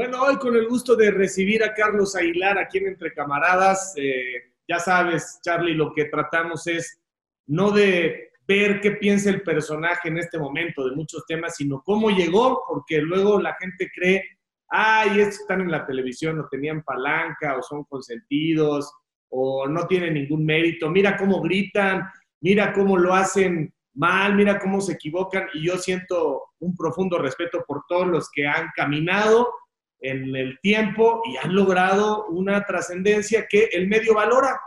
Bueno, hoy con el gusto de recibir a Carlos Aguilar aquí en Entre Camaradas. Eh, ya sabes, Charlie, lo que tratamos es no de ver qué piensa el personaje en este momento de muchos temas, sino cómo llegó, porque luego la gente cree, ay, estos están en la televisión, o tenían palanca, o son consentidos, o no tienen ningún mérito. Mira cómo gritan, mira cómo lo hacen mal, mira cómo se equivocan, y yo siento un profundo respeto por todos los que han caminado en el tiempo y han logrado una trascendencia que el medio valora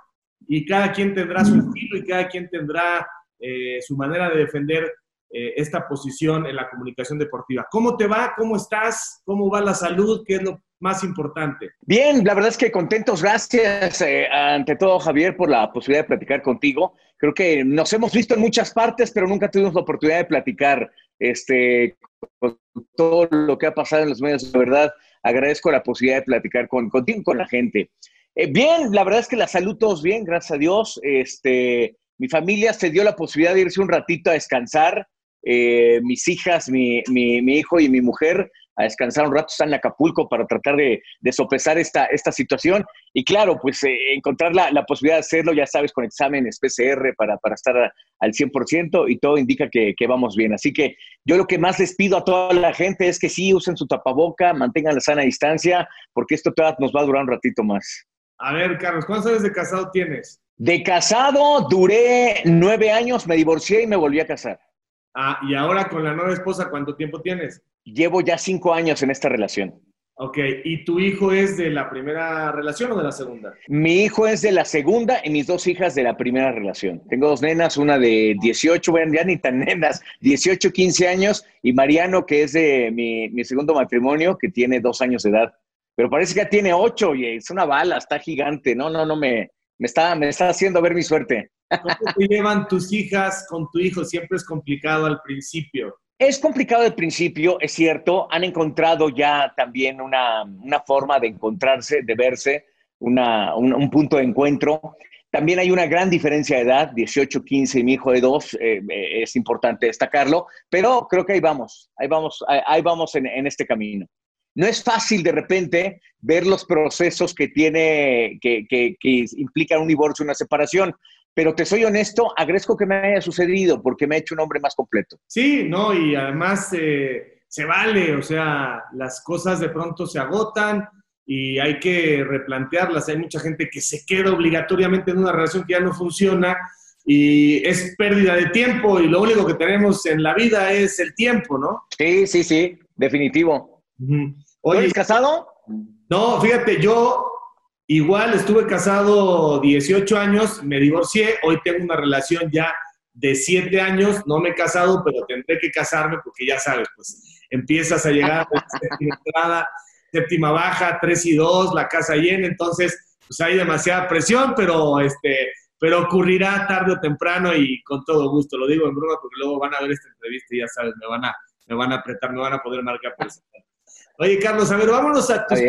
y cada quien tendrá su estilo y cada quien tendrá eh, su manera de defender eh, esta posición en la comunicación deportiva. ¿Cómo te va? ¿Cómo estás? ¿Cómo va la salud? ¿Qué es lo más importante? Bien, la verdad es que contentos. Gracias eh, ante todo, Javier, por la posibilidad de platicar contigo. Creo que nos hemos visto en muchas partes, pero nunca tuvimos la oportunidad de platicar este, con todo lo que ha pasado en los medios. De verdad, agradezco la posibilidad de platicar con, contigo, con la gente. Eh, bien, la verdad es que la salud todos bien, gracias a Dios. Este, mi familia se dio la posibilidad de irse un ratito a descansar. Eh, mis hijas, mi, mi, mi, hijo y mi mujer a descansar un rato, están en Acapulco para tratar de, de sopesar esta, esta situación. Y claro, pues eh, encontrar la, la, posibilidad de hacerlo, ya sabes, con exámenes PCR para, para estar a, al 100% y todo indica que, que, vamos bien. Así que yo lo que más les pido a toda la gente es que sí usen su tapaboca, mantengan la sana distancia, porque esto todavía nos va a durar un ratito más. A ver, Carlos, ¿cuántos años de casado tienes? De casado duré nueve años, me divorcié y me volví a casar. Ah, y ahora con la nueva esposa, ¿cuánto tiempo tienes? Llevo ya cinco años en esta relación. Ok, ¿y tu hijo es de la primera relación o de la segunda? Mi hijo es de la segunda y mis dos hijas de la primera relación. Tengo dos nenas, una de 18, bueno, ya ni tan nenas, 18, 15 años, y Mariano, que es de mi, mi segundo matrimonio, que tiene dos años de edad. Pero parece que ya tiene ocho y es una bala, está gigante. No, no, no, me, me, está, me está haciendo ver mi suerte. ¿Cómo te llevan tus hijas con tu hijo? Siempre es complicado al principio. Es complicado al principio, es cierto. Han encontrado ya también una, una forma de encontrarse, de verse, una, un, un, punto de encuentro. También hay una gran diferencia de edad, 18, 15 y mi hijo de 2, eh, es importante destacarlo, pero creo que ahí vamos, ahí vamos, ahí vamos en, en este camino. No es fácil de repente ver los procesos que tiene, que, que, que implican un divorcio, una separación, pero te soy honesto, agradezco que me haya sucedido porque me ha hecho un hombre más completo. Sí, no, y además eh, se vale, o sea, las cosas de pronto se agotan y hay que replantearlas. Hay mucha gente que se queda obligatoriamente en una relación que ya no funciona y es pérdida de tiempo y lo único que tenemos en la vida es el tiempo, ¿no? Sí, sí, sí, definitivo. Uh -huh. Oye, ¿Eres casado? No, fíjate, yo igual estuve casado 18 años, me divorcié, hoy tengo una relación ya de 7 años, no me he casado, pero tendré que casarme porque ya sabes, pues empiezas a llegar a la séptima entrada, séptima baja, 3 y 2, la casa llena, entonces pues hay demasiada presión, pero este pero ocurrirá tarde o temprano y con todo gusto, lo digo en broma porque luego van a ver esta entrevista y ya sabes, me van a, me van a apretar, me van a poder marcar por Oye, Carlos, a ver, vámonos a tus,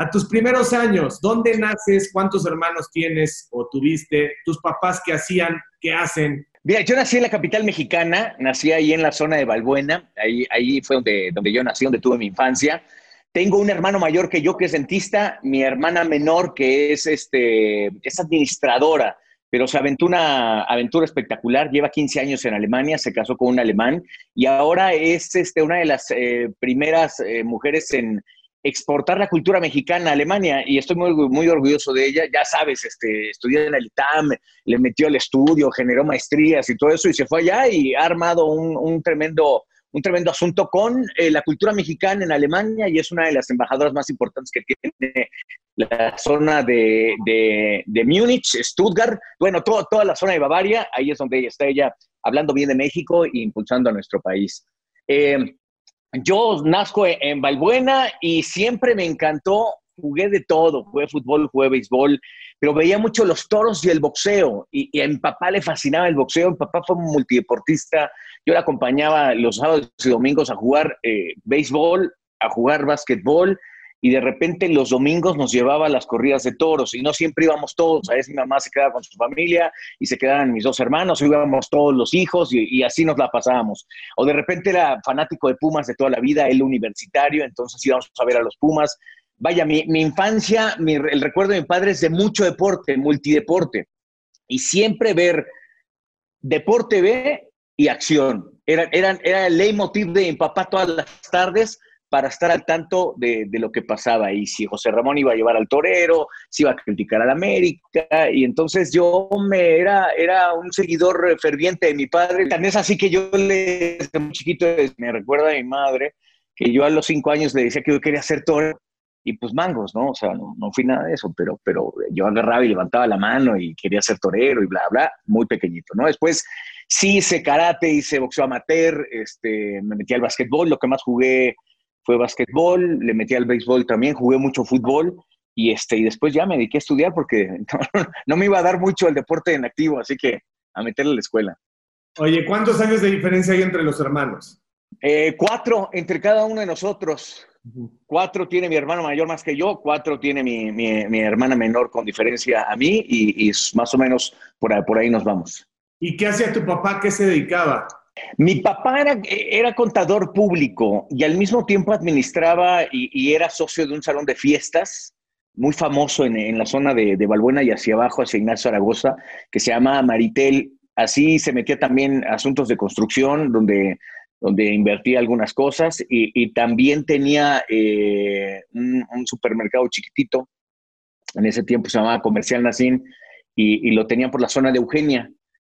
a tus primeros años. ¿Dónde naces? ¿Cuántos hermanos tienes o tuviste? ¿Tus papás qué hacían? ¿Qué hacen? Mira, yo nací en la capital mexicana, nací ahí en la zona de Balbuena, ahí, ahí fue donde, donde yo nací, donde tuve mi infancia. Tengo un hermano mayor que yo que es dentista, mi hermana menor que es, este, es administradora pero se aventó una aventura espectacular, lleva 15 años en Alemania, se casó con un alemán y ahora es este, una de las eh, primeras eh, mujeres en exportar la cultura mexicana a Alemania y estoy muy, orgulloso de ella. Ya sabes, este, estudió en el ITAM, le metió al estudio, generó maestrías y todo eso y se fue allá y ha armado un, un tremendo un tremendo asunto con eh, la cultura mexicana en Alemania y es una de las embajadoras más importantes que tiene la zona de, de, de Múnich, Stuttgart, bueno, todo, toda la zona de Bavaria, ahí es donde está ella hablando bien de México e impulsando a nuestro país. Eh, yo nazco en Valbuena y siempre me encantó, jugué de todo, jugué fútbol, jugué béisbol, pero veía mucho los toros y el boxeo. Y, y, a mi papá le fascinaba el boxeo. Mi papá fue un multideportista. Yo le acompañaba los sábados y domingos a jugar eh, béisbol, a jugar básquetbol. Y de repente los domingos nos llevaba a las corridas de toros y no siempre íbamos todos, a veces mi mamá se quedaba con su familia y se quedaban mis dos hermanos, íbamos todos los hijos y, así nos la pasábamos. O de repente era fanático de Pumas de toda la vida, él universitario, entonces íbamos a ver a los Pumas. Vaya, mi, infancia, el recuerdo de mi padre es de mucho deporte, multideporte, y siempre ver deporte B y acción. Era, era, era el leitmotiv de mi papá todas las tardes para estar al tanto de, lo que pasaba y si José Ramón iba a llevar al torero, si iba a criticar al América, y entonces yo me era, era un seguidor ferviente de mi padre, tan es así que yo le, desde muy chiquito, me recuerda a mi madre, que yo a los cinco años le decía que yo quería ser torero, y pues mangos, ¿no? O sea, no, no fui nada de eso, pero, pero yo agarraba y levantaba la mano y quería ser torero y bla, bla, muy pequeñito, ¿no? Después sí hice karate, hice boxeo amateur, este, me metí al básquetbol, lo que más jugué fue básquetbol, le metí al béisbol también, jugué mucho fútbol y, este, y después ya me dediqué a estudiar porque no, me iba a dar mucho el deporte en activo, así que a meterle a la escuela. Oye, ¿cuántos años de diferencia hay entre los hermanos? Eh, cuatro entre cada uno de nosotros. Cuatro tiene mi hermano mayor más que yo, cuatro tiene mi, mi, hermana menor con diferencia a mí y, y más o menos por ahí, por ahí nos vamos. ¿Y qué hacía tu papá? ¿Qué se dedicaba? Mi papá era, era, contador público y al mismo tiempo administraba y, era socio de un salón de fiestas muy famoso en, la zona de, de, Balbuena y hacia abajo, hacia Ignacio Zaragoza, que se llama Maritel. Así se metía también asuntos de construcción, donde, donde invertía algunas cosas y, también tenía eh, un, supermercado chiquitito. En ese tiempo se llamaba Comercial Nacín y, y lo tenían por la zona de Eugenia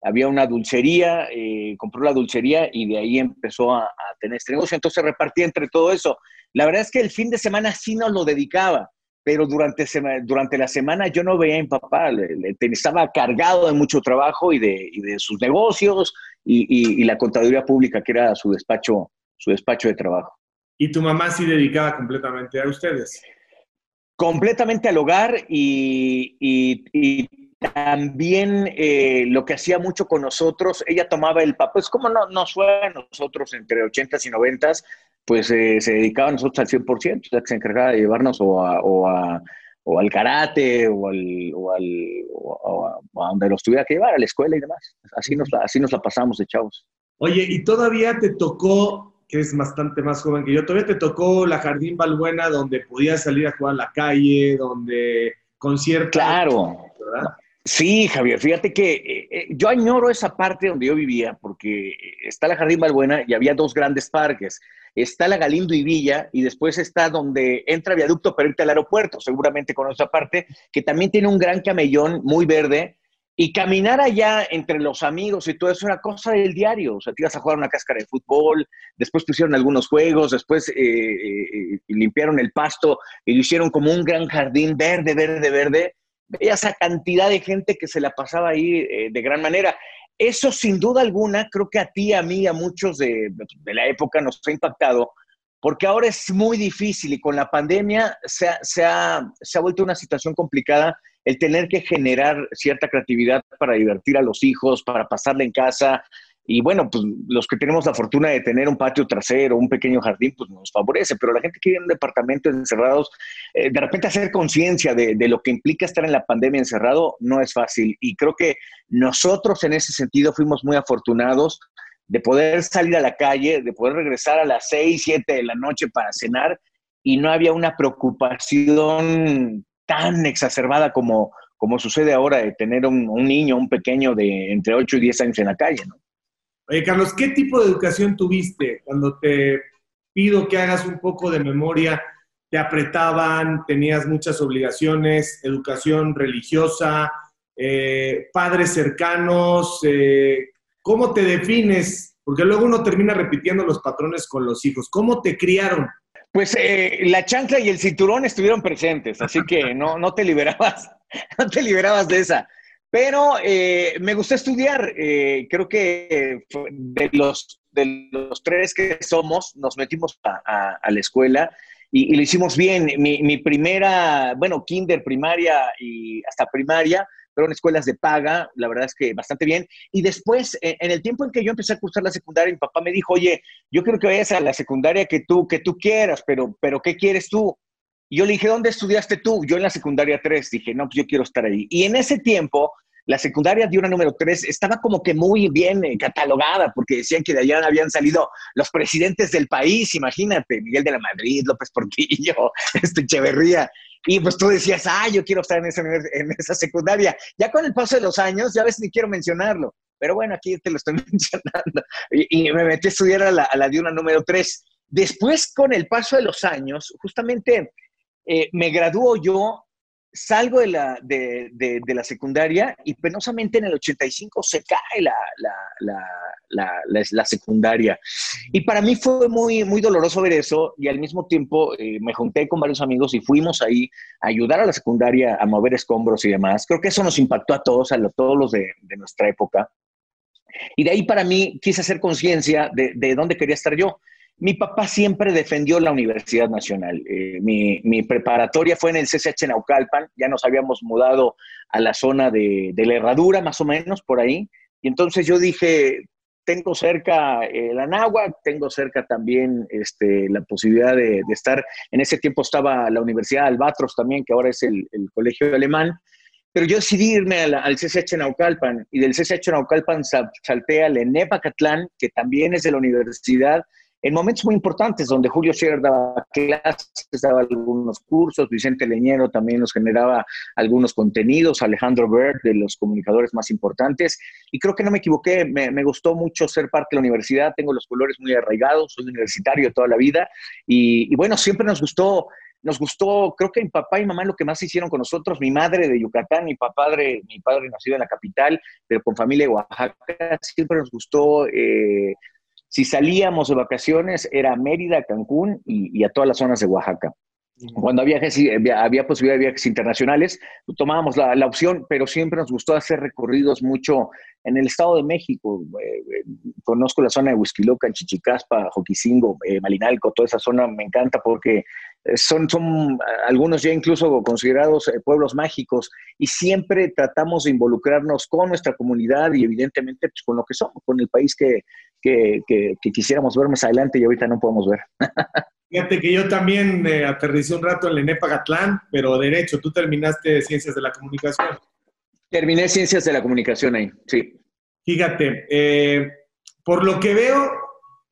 había una dulcería, eh, compró la dulcería y de ahí empezó a, tener este negocio. Entonces repartía entre todo eso. La verdad es que el fin de semana sí nos lo dedicaba, pero durante, durante la semana yo no veía a mi papá. estaba cargado de mucho trabajo y de, de sus negocios y, y, la contaduría pública, que era su despacho, su despacho de trabajo. ¿Y tu mamá sí dedicaba completamente a ustedes? Completamente al hogar y, y también eh, lo que hacía mucho con nosotros, ella tomaba el papel, pues como no, nos fue a nosotros entre 80 y 90, pues eh, se dedicaba a nosotros al 100%, o sea, que se encargaba de llevarnos o, a, o, al karate o, al, o, al, o a, donde los tuviera que llevar, a la escuela y demás. Así nos, así nos la pasamos de chavos. Oye, ¿y todavía te tocó, que es bastante más joven que yo, todavía te tocó la Jardín Balbuena donde podías salir a jugar a la calle, donde conciertos? Claro. ¿verdad? Sí, Javier, fíjate que eh, eh, yo añoro esa parte donde yo vivía, porque está la Jardín Balbuena y había dos grandes parques. Está la Galindo y Villa y después está donde entra viaducto para irte al aeropuerto, seguramente con esa parte, que también tiene un gran camellón muy verde. Y caminar allá entre los amigos y todo eso era cosa del diario. O sea, te ibas a jugar una cáscara de fútbol, después pusieron algunos juegos, después eh, limpiaron el pasto y lo hicieron como un gran jardín verde, verde, verde veía esa cantidad de gente que se la pasaba ahí eh, de gran manera. Eso sin duda alguna, creo que a ti, a mí, a muchos de, la época nos ha impactado, porque ahora es muy difícil y con la pandemia se ha, se ha, se ha vuelto una situación complicada el tener que generar cierta creatividad para divertir a los hijos, para pasarle en casa, y bueno, pues los que tenemos la fortuna de tener un patio trasero, un pequeño jardín, pues nos favorece, pero la gente que vive en un departamento encerrados, eh, de repente hacer conciencia de, de, lo que implica estar en la pandemia encerrado no es fácil. Y creo que nosotros en ese sentido fuimos muy afortunados de poder salir a la calle, de poder regresar a las 6, 7 de la noche para cenar y no había una preocupación tan exacerbada como, como sucede ahora de tener un, un niño, un pequeño de entre 8 y 10 años en la calle, ¿no? Oye, Carlos, ¿qué tipo de educación tuviste cuando te pido que hagas un poco de memoria? ¿Te apretaban? ¿Tenías muchas obligaciones? ¿Educación religiosa? Eh, ¿Padres cercanos? Eh, ¿Cómo te defines? Porque luego uno termina repitiendo los patrones con los hijos. ¿Cómo te criaron? Pues eh, la chancla y el cinturón estuvieron presentes, así que no, no te liberabas, no te liberabas de esa. Pero eh, me gustó estudiar. Eh, creo que de los, de los tres que somos, nos metimos a, la escuela y, lo hicimos bien. Mi, primera, bueno, kinder, primaria y hasta primaria, fueron escuelas de paga, la verdad es que bastante bien. Y después, en, el tiempo en que yo empecé a cursar la secundaria, mi papá me dijo, oye, yo quiero que vayas a la secundaria que tú, que tú quieras, pero, pero ¿qué quieres tú? Y yo le dije, ¿dónde estudiaste tú? Yo en la secundaria 3. Dije, no, pues yo quiero estar ahí. Y en ese tiempo, la secundaria de una número 3 estaba como que muy bien eh, catalogada, porque decían que de allá habían salido los presidentes del país, imagínate, Miguel de la Madrid, López Portillo, este Echeverría. Y pues tú decías, ah, yo quiero estar en esa, en esa secundaria. Ya con el paso de los años, ya ves, ni quiero mencionarlo. Pero bueno, aquí te lo estoy mencionando. Y, me metí a estudiar a la, a la de una número 3. Después, con el paso de los años, justamente eh, me graduó yo, salgo de la, de, de, la, secundaria y penosamente en el 85 se cae la, la, la, secundaria. Y para mí fue muy, muy doloroso ver eso y al mismo tiempo eh, me junté con varios amigos y fuimos ahí a ayudar a la secundaria a mover escombros y demás. Creo que eso nos impactó a todos, a todos los de, nuestra época. Y de ahí para mí quise hacer conciencia de, de dónde quería estar yo. Mi papá siempre defendió la Universidad Nacional. Eh, mi, preparatoria fue en el CCH Naucalpan, ya nos habíamos mudado a la zona de, la Herradura, más o menos, por ahí. Y entonces yo dije, tengo cerca el la Anáhuac, tengo cerca también este, la posibilidad de, estar, en ese tiempo estaba la Universidad Albatros también, que ahora es el, colegio alemán, pero yo decidí irme al CCH Naucalpan. Y del CCH Naucalpan salté al ENEPACatlán, que también es de la universidad, en momentos muy importantes donde Julio Scherer daba clases, daba algunos cursos, Vicente Leñero también nos generaba algunos contenidos, Alejandro Bird, de los comunicadores más importantes, y creo que no me equivoqué, me, gustó mucho ser parte de la universidad, tengo los colores muy arraigados, soy universitario toda la vida, y, bueno, siempre nos gustó nos gustó, creo que mi papá y mamá lo que más hicieron con nosotros, mi madre de Yucatán, mi padre, mi padre nacido en la capital, pero con familia de Oaxaca, siempre nos gustó eh, si salíamos de vacaciones era Mérida, Cancún y, a todas las zonas de Oaxaca. Cuando había, había posibilidad de viajes internacionales, tomábamos la, opción, pero siempre nos gustó hacer recorridos mucho en el Estado de México. Eh, eh, conozco la zona de Huizquiloca, Chichicaspa, Joquisingo, eh, Malinalco, toda esa zona me encanta porque son, son algunos ya incluso considerados pueblos mágicos y siempre tratamos de involucrarnos con nuestra comunidad y evidentemente pues, con lo que somos, con el país que, que, quisiéramos ver más adelante y ahorita no podemos ver. Fíjate que yo también eh, aterricé un rato en la ENEPA Gatlán, pero derecho, tú terminaste Ciencias de la Comunicación. Terminé Ciencias de la Comunicación ahí, sí. Fíjate, eh, por lo que veo,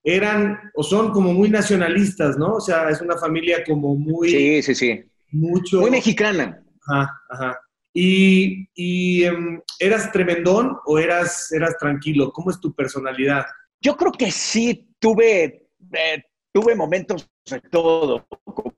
eran o son como muy nacionalistas, ¿no? O sea, es una familia como muy... Sí, sí, sí. Mucho... Muy mexicana. Ajá, ajá. ¿Y, y em, eras tremendón o eras, eras tranquilo? ¿Cómo es tu personalidad? Yo creo que sí tuve, eh, tuve momentos de todo.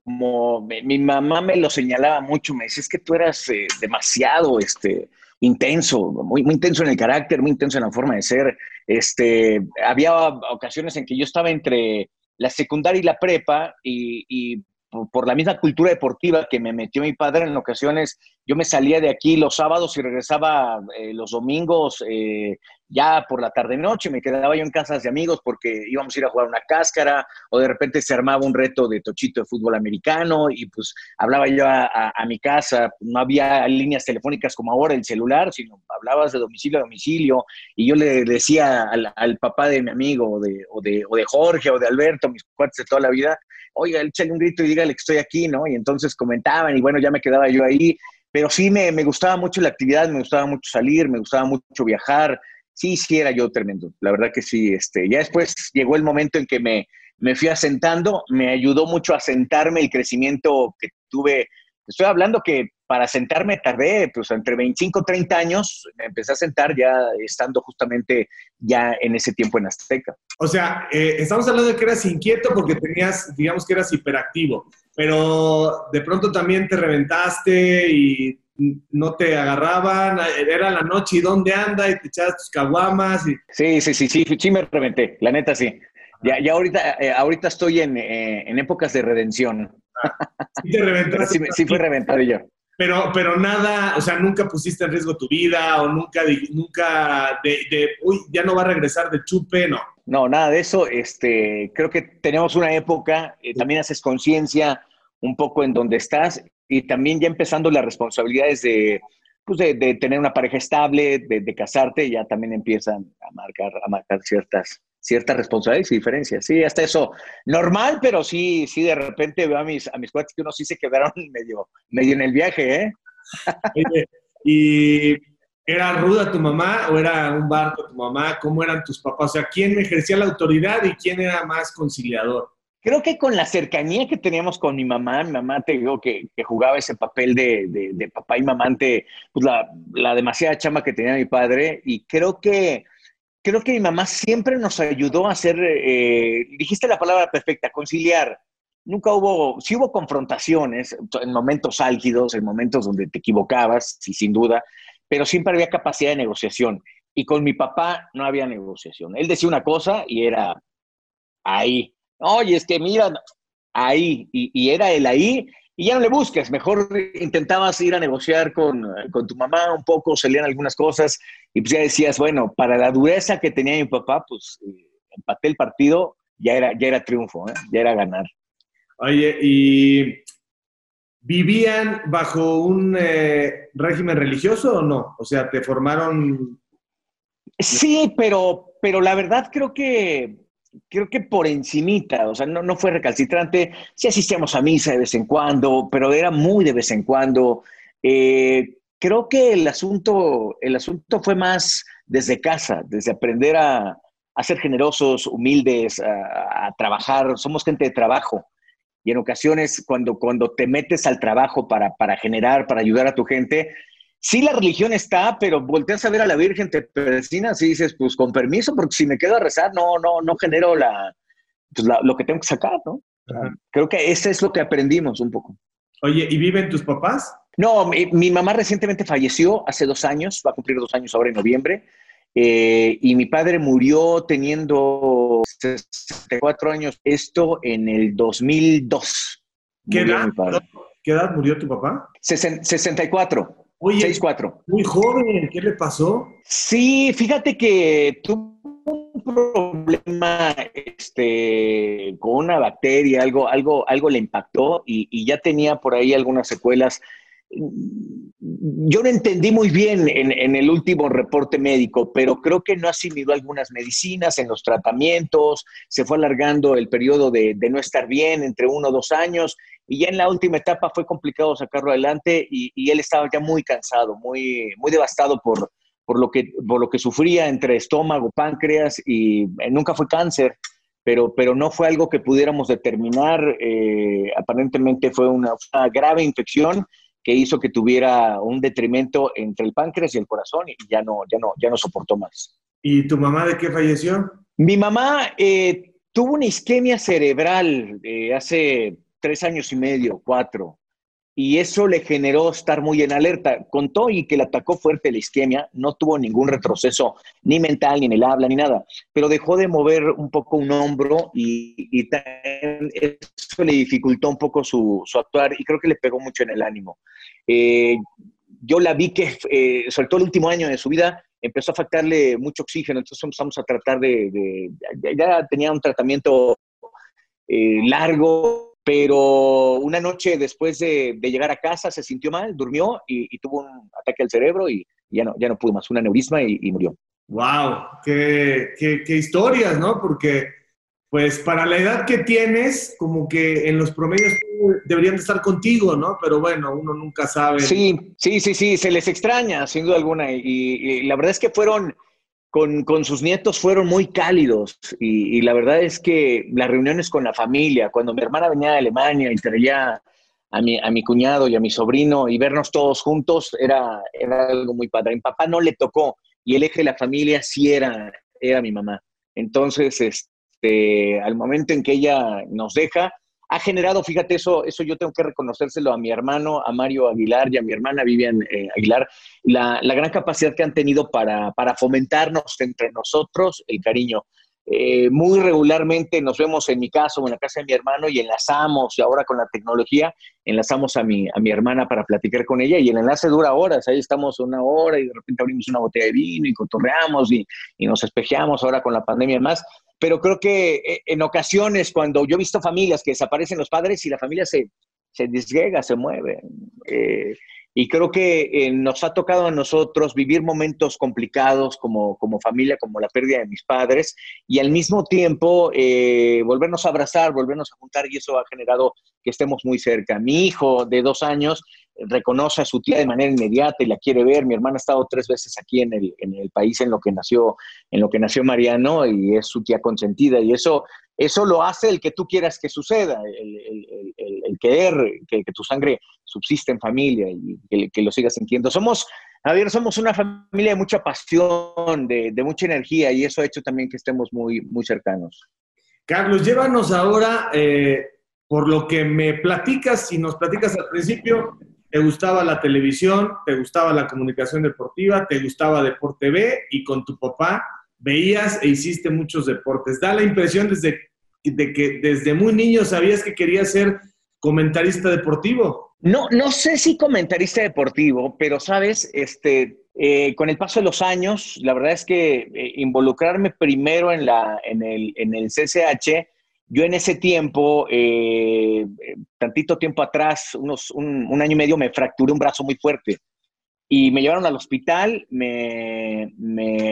Como mi, mamá me lo señalaba mucho, me decía, es que tú eras eh, demasiado este, intenso, muy, intenso en el carácter, muy intenso en la forma de ser. Este, había ocasiones en que yo estaba entre la secundaria y la prepa y, y por, la misma cultura deportiva que me metió mi padre en ocasiones, yo me salía de aquí los sábados y regresaba eh, los domingos eh, ya por la tarde-noche, me quedaba yo en casas de amigos porque íbamos a ir a jugar una cáscara o de repente se armaba un reto de tochito de fútbol americano y pues hablaba yo a, mi casa, no había líneas telefónicas como ahora, el celular, sino hablabas de domicilio a domicilio y yo le decía al, papá de mi amigo o de, o de, o de Jorge o de Alberto, mis cuates de toda la vida, oiga, échale un grito y dígale que estoy aquí, ¿no? Y entonces comentaban y bueno, ya me quedaba yo ahí, pero sí me, me gustaba mucho la actividad, me gustaba mucho salir, me gustaba mucho viajar, sí, sí era yo tremendo, la verdad que sí, este, ya después llegó el momento en que me, me fui asentando, me ayudó mucho a sentarme el crecimiento que tuve, estoy hablando que para sentarme tardé, pues entre 25 y 30 años, me empecé a sentar ya estando justamente ya en ese tiempo en Azteca. O sea, eh, estamos hablando de que eras inquieto porque tenías, digamos que eras hiperactivo, pero de pronto también te reventaste y no te agarraban, era la noche y dónde anda y te echabas tus caguamas. Y... Sí, sí, sí, sí, sí me reventé, la neta sí. Ya, ya ahorita, eh, ahorita estoy en, eh, en, épocas de redención. Ah, sí te reventaste. sí, sí fui reventado yo. Pero, pero nada, o sea, nunca pusiste en riesgo tu vida o nunca, nunca de, uy, ya no va a regresar de chupe, no. No, nada de eso. Este, creo que tenemos una época, eh, también haces conciencia un poco en donde estás y también ya empezando las responsabilidades de, pues de, tener una pareja estable, de, casarte, ya también empiezan a marcar, a marcar ciertas, ciertas responsabilidades y diferencias. Sí, hasta eso, normal, pero sí, sí, de repente veo a mis, a mis cuates que unos sí se quedaron medio, medio en el viaje, ¿eh? ¿Y era ruda tu mamá o era un barco tu mamá? ¿Cómo eran tus papás? O sea, ¿quién ejercía la autoridad y quién era más conciliador? Creo que con la cercanía que teníamos con mi mamá, mi mamá te digo que, jugaba ese papel de, de, papá y mamá pues, la, la demasiada chama que tenía mi padre y creo que creo que mi mamá siempre nos ayudó a hacer, eh, dijiste la palabra perfecta, conciliar. Nunca hubo, sí hubo confrontaciones en momentos álgidos, en momentos donde te equivocabas, sí, sin duda, pero siempre había capacidad de negociación. Y con mi papá no había negociación. Él decía una cosa y era ahí. Oye, es que mira, ahí. Y, y era el ahí y ya no le busques, mejor intentabas ir a negociar con, tu mamá un poco, salían algunas cosas y pues ya decías, bueno, para la dureza que tenía mi papá, pues eh, empaté el partido, ya era, ya era triunfo, ¿eh? ya era ganar. Oye, ¿y vivían bajo un eh, régimen religioso o no? O sea, ¿te formaron? Sí, pero, pero la verdad creo que creo que por encimita, o sea, no, no fue recalcitrante, sí asistíamos a misa de vez en cuando, pero era muy de vez en cuando. Eh, creo que el asunto, el asunto fue más desde casa, desde aprender a, a ser generosos, humildes, a, trabajar, somos gente de trabajo. Y en ocasiones, cuando, cuando te metes al trabajo para, para generar, para ayudar a tu gente, sí la religión está, pero volteas a ver a la Virgen, te persinas y dices, pues con permiso, porque si me quedo a rezar, no, no, no genero la, pues, lo que tengo que sacar, ¿no? Creo que eso es lo que aprendimos un poco. Oye, ¿y viven tus papás? No, mi, mamá recientemente falleció hace dos años, va a cumplir dos años ahora en noviembre, eh, y mi padre murió teniendo 64 años, esto en el 2002. ¿Qué edad, ¿Qué edad murió tu papá? 64. Oye, Muy joven, ¿qué le pasó? Sí, fíjate que tuvo un problema este, con una bacteria, algo, algo, algo le impactó y, ya tenía por ahí algunas secuelas. Yo no entendí muy bien en, el último reporte médico, pero creo que no asimiló algunas medicinas en los tratamientos, se fue alargando el periodo de, de no estar bien entre uno o dos años y ya en la última etapa fue complicado sacarlo adelante y, él estaba ya muy cansado, muy, muy devastado por, por, lo que, por lo que sufría entre estómago, páncreas y eh, nunca fue cáncer, pero, pero no fue algo que pudiéramos determinar. Eh, aparentemente fue una, grave infección que hizo que tuviera un detrimento entre el páncreas y el corazón y ya no, ya no, ya no soportó más. ¿Y tu mamá de qué falleció? Mi mamá eh, tuvo una isquemia cerebral hace tres años y medio, cuatro. Y eso le generó estar muy en alerta. Contó y que le atacó fuerte la isquemia, no tuvo ningún retroceso ni mental, ni en el habla, ni nada, pero dejó de mover un poco un hombro y, eso le dificultó un poco su, actuar y creo que le pegó mucho en el ánimo. Eh, yo la vi que, eh, sobre todo el último año de su vida, empezó a faltarle mucho oxígeno, entonces empezamos a tratar de, ya tenía un tratamiento eh, largo, pero una noche después de, llegar a casa se sintió mal, durmió y, tuvo un ataque al cerebro y ya no, ya no pudo más, un aneurisma y, murió. ¡Wow! Qué, qué, historias, ¿no? Porque, pues, para la edad que tienes, como que en los promedios deberían de estar contigo, ¿no? Pero bueno, uno nunca sabe. Sí, sí, sí, sí, se les extraña, sin duda alguna. y la verdad es que fueron con, sus nietos fueron muy cálidos y, la verdad es que las reuniones con la familia, cuando mi hermana venía de Alemania y traía a mi, a mi cuñado y a mi sobrino y vernos todos juntos era, era algo muy padre. Mi papá no le tocó y el eje de la familia sí era, era mi mamá. Entonces, este, al momento en que ella nos deja, ha generado, fíjate, eso, eso yo tengo que reconocérselo a mi hermano, a Mario Aguilar y a mi hermana Vivian eh, Aguilar, la, gran capacidad que han tenido para, fomentarnos entre nosotros el cariño. Eh, muy regularmente nos vemos en mi caso, en la casa de mi hermano y enlazamos, y ahora con la tecnología, enlazamos a mi, a mi hermana para platicar con ella y el enlace dura horas, ahí estamos una hora y de repente abrimos una botella de vino y cotorreamos y nos espejeamos ahora con la pandemia y más pero creo que eh, en ocasiones cuando yo he visto familias que desaparecen los padres y la familia se, se disgrega, se mueve. Eh, y creo que eh, nos ha tocado a nosotros vivir momentos complicados como, como familia, como la pérdida de mis padres, y al mismo tiempo eh, volvernos a abrazar, volvernos a juntar, y eso ha generado que estemos muy cerca. Mi hijo de dos años reconoce a su tía de manera inmediata y la quiere ver. Mi hermana ha estado tres veces aquí en el, en el país en lo que nació, en lo que nació Mariano y es su tía consentida. Y eso, eso lo hace el que tú quieras que suceda, el, el, querer que, tu sangre subsiste en familia y que, lo sigas sintiendo. Somos, a ver, somos una familia de mucha pasión, de, de, mucha energía y eso ha hecho también que estemos muy, muy cercanos. Carlos, llévanos ahora, eh, por lo que me platicas y nos platicas al principio, te gustaba la televisión, te gustaba la comunicación deportiva, te gustaba Deporte B y con tu papá veías e hiciste muchos deportes. Da la impresión desde, de que desde muy niño sabías que querías ser comentarista deportivo. No, no sé si comentarista deportivo, pero sabes, este, eh, con el paso de los años, la verdad es que eh, involucrarme primero en, la, en, el, en el CCH yo en ese tiempo, eh, tantito tiempo atrás, unos, un, año y medio, me fracturé un brazo muy fuerte y me llevaron al hospital, me,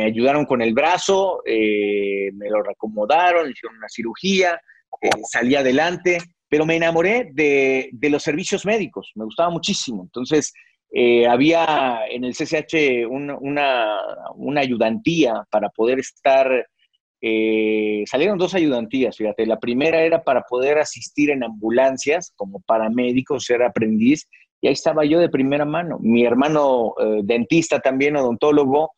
ayudaron con el brazo, eh, me lo reacomodaron, hicieron una cirugía, eh, salí adelante, pero me enamoré de, los servicios médicos, me gustaba muchísimo. Entonces, había en el CCH una, una ayudantía para poder estar eh, salieron dos ayudantías, fíjate. La primera era para poder asistir en ambulancias como paramédico, ser aprendiz, y ahí estaba yo de primera mano. Mi hermano eh, dentista también, odontólogo,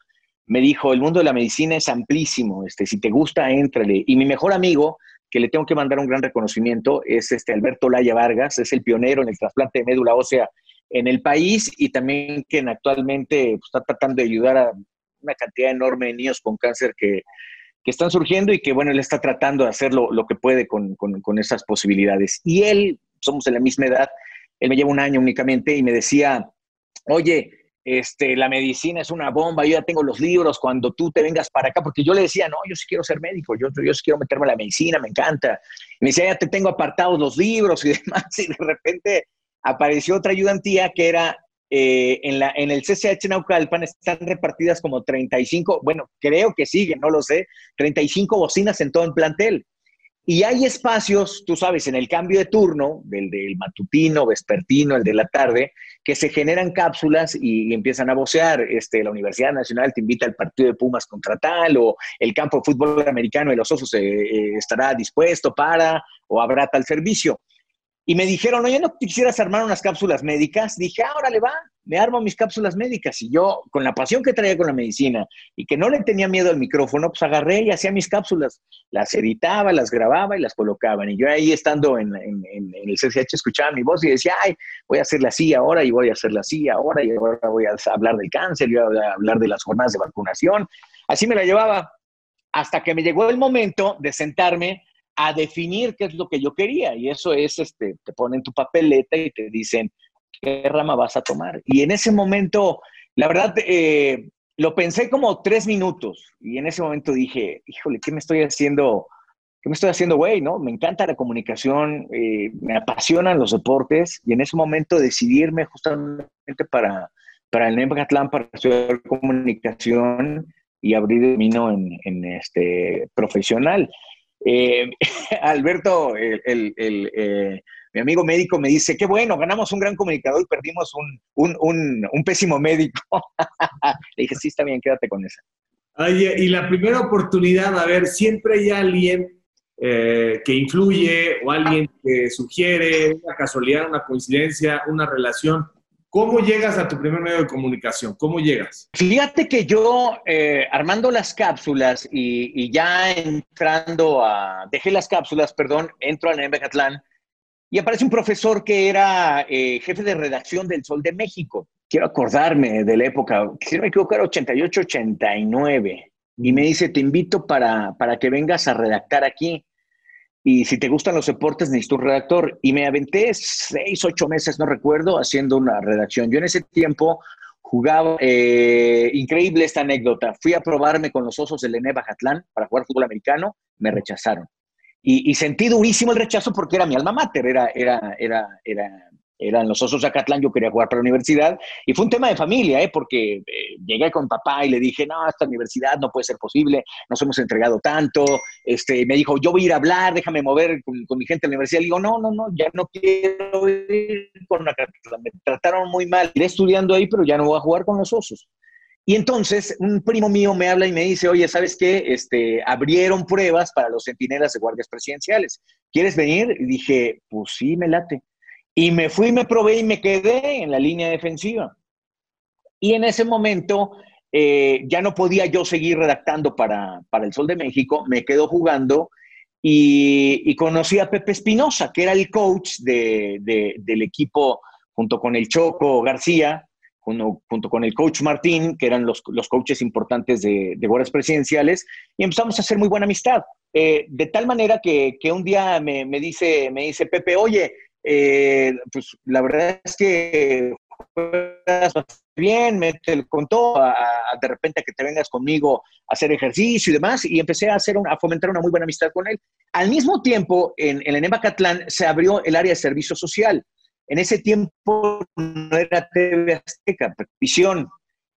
me dijo, el mundo de la medicina es amplísimo, este, si te gusta, éntrale. Y mi mejor amigo, que le tengo que mandar un gran reconocimiento, es este Alberto Laya Vargas, es el pionero en el trasplante de médula ósea en el país y también quien actualmente pues, está tratando de ayudar a una cantidad enorme de niños con cáncer que que están surgiendo y que, bueno, él está tratando de hacer lo, que puede con, con, esas posibilidades. Y él, somos de la misma edad, él me lleva un año únicamente y me decía, oye, este, la medicina es una bomba, yo ya tengo los libros, cuando tú te vengas para acá, porque yo le decía, no, yo sí quiero ser médico, yo, yo sí quiero meterme a la medicina, me encanta. Me decía, ya te tengo apartados los libros y demás, y de repente apareció otra ayudantía que era eh, en, la, en el CCH Naucalpan están repartidas como 35, bueno, creo que siguen, no lo sé, 35 bocinas en todo el plantel. Y hay espacios, tú sabes, en el cambio de turno, del, del matutino, vespertino, el de la tarde, que se generan cápsulas y, empiezan a vocear. Este, la Universidad Nacional te invita al partido de Pumas contra tal, o el campo de fútbol americano de los Osos eh, eh, estará dispuesto para, o habrá tal servicio. Y me dijeron, oye, ¿no quisieras armar unas cápsulas médicas? Dije, ahora le va, me armo mis cápsulas médicas. Y yo, con la pasión que traía con la medicina y que no le tenía miedo al micrófono, pues agarré y hacía mis cápsulas. Las editaba, las grababa y las colocaba. Y yo ahí estando en, el CCH escuchaba mi voz y decía, ay, voy a hacerla así ahora y voy a hacerla así ahora y ahora voy a hablar del cáncer y voy a hablar de las jornadas de vacunación. Así me la llevaba hasta que me llegó el momento de sentarme a definir qué es lo que yo quería. Y eso es, este, te ponen tu papeleta y te dicen qué rama vas a tomar. Y en ese momento, la verdad, eh, lo pensé como tres minutos. Y en ese momento dije, híjole, ¿qué me estoy haciendo? ¿Qué me estoy haciendo, güey? ¿No? Me encanta la comunicación, eh, me apasionan los deportes. Y en ese momento decidirme justamente para, para el NEMBACATLAN, para estudiar comunicación y abrir el camino en este profesional. Eh, Alberto, el, eh, mi amigo médico, me dice, qué bueno, ganamos un gran comunicador y perdimos un, pésimo médico. Le dije, sí, está bien, quédate con esa. Oye, y la primera oportunidad, a ver, siempre hay alguien eh, que influye o alguien que sugiere una casualidad, una coincidencia, una relación. ¿Cómo llegas a tu primer medio de comunicación? ¿Cómo llegas? Fíjate que yo, eh, armando las cápsulas y, ya entrando a, dejé las cápsulas, perdón, entro a la Catlán y aparece un profesor que era eh, jefe de redacción del Sol de México. Quiero acordarme de la época, si no me equivoco, era 88, 89. Y me dice, te invito para, para que vengas a redactar aquí. Y si te gustan los deportes, necesito un redactor. Y me aventé seis, ocho meses, no recuerdo, haciendo una redacción. Yo en ese tiempo jugaba, eh, increíble esta anécdota, fui a probarme con los osos del ENE Bajatlán para jugar fútbol americano, me rechazaron. Y, sentí durísimo el rechazo porque era mi alma mater, era, era, era, era eran los Osos de Acatlán, yo quería jugar para la universidad, y fue un tema de familia, ¿eh? porque eh, llegué con papá y le dije, no, esta universidad no puede ser posible, nos hemos entregado tanto, este, me dijo, yo voy a ir a hablar, déjame mover con, mi gente en la universidad, le digo, no, no, no, ya no quiero ir con Acatlán, me trataron muy mal, iré estudiando ahí, pero ya no voy a jugar con los Osos. Y entonces un primo mío me habla y me dice, oye, ¿sabes qué? Este, abrieron pruebas para los centinelas de guardias presidenciales. ¿Quieres venir? Y dije, pues sí, me late. Y me fui, me probé y me quedé en la línea defensiva. Y en ese momento eh, ya no podía yo seguir redactando para, el Sol de México, me quedo jugando y, conocí a Pepe Espinosa, que era el coach del equipo junto con el Choco García, junto, con el coach Martín, que eran los, coaches importantes de, de presidenciales, y empezamos a hacer muy buena amistad. Eh, de tal manera que, un día me, dice, me dice Pepe, oye, eh, pues la verdad es que juegas bien, me te contó a, de repente que te vengas conmigo a hacer ejercicio y demás, y empecé a, hacer a fomentar una muy buena amistad con él. Al mismo tiempo, en, el Enema Catlán se abrió el área de servicio social. En ese tiempo no era TV Azteca, Visión,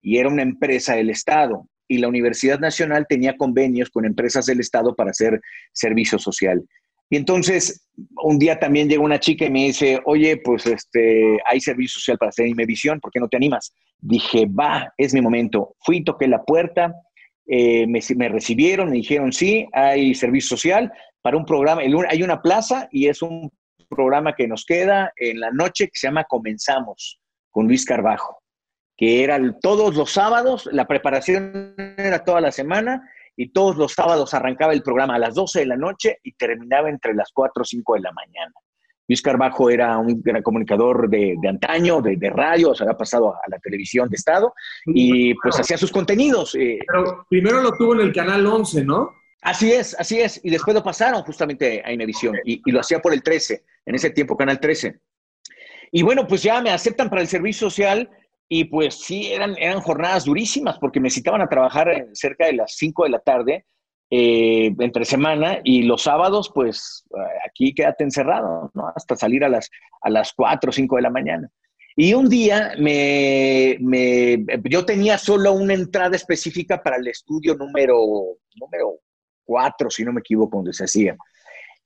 y era una empresa del Estado y la Universidad Nacional tenía convenios con empresas del Estado para hacer servicio social. Y entonces, un día también llega una chica y me dice, oye, pues este, hay servicio social para hacer Imevisión, ¿por qué no te animas? Dije, va, es mi momento. Fui, toqué la puerta, eh, me, me, recibieron, me dijeron, sí, hay servicio social para un programa, hay una plaza y es un programa que nos queda en la noche que se llama Comenzamos, con Luis Carbajo que era todos los sábados, la preparación era toda la semana y todos los sábados arrancaba el programa a las 12 de la noche y terminaba entre las 4 o 5 de la mañana. Luis Carbajo era un gran comunicador de, antaño, de, radio, o sea, había pasado a la televisión de Estado y pues hacía sus contenidos. Eh. Pero primero lo tuvo en el Canal 11, ¿no? Así es, así es. Y después lo pasaron justamente a Inevisión y, y lo hacía por el 13, en ese tiempo, Canal 13. Y bueno, pues ya me aceptan para el servicio social y pues sí, eran, eran jornadas durísimas porque me citaban a trabajar cerca de las 5 de la tarde eh, entre semana y los sábados, pues aquí quédate encerrado, ¿no? Hasta salir a las, a las 4 o 5 de la mañana. Y un día me, me, yo tenía solo una entrada específica para el estudio número, número 4, si no me equivoco, donde se hacía.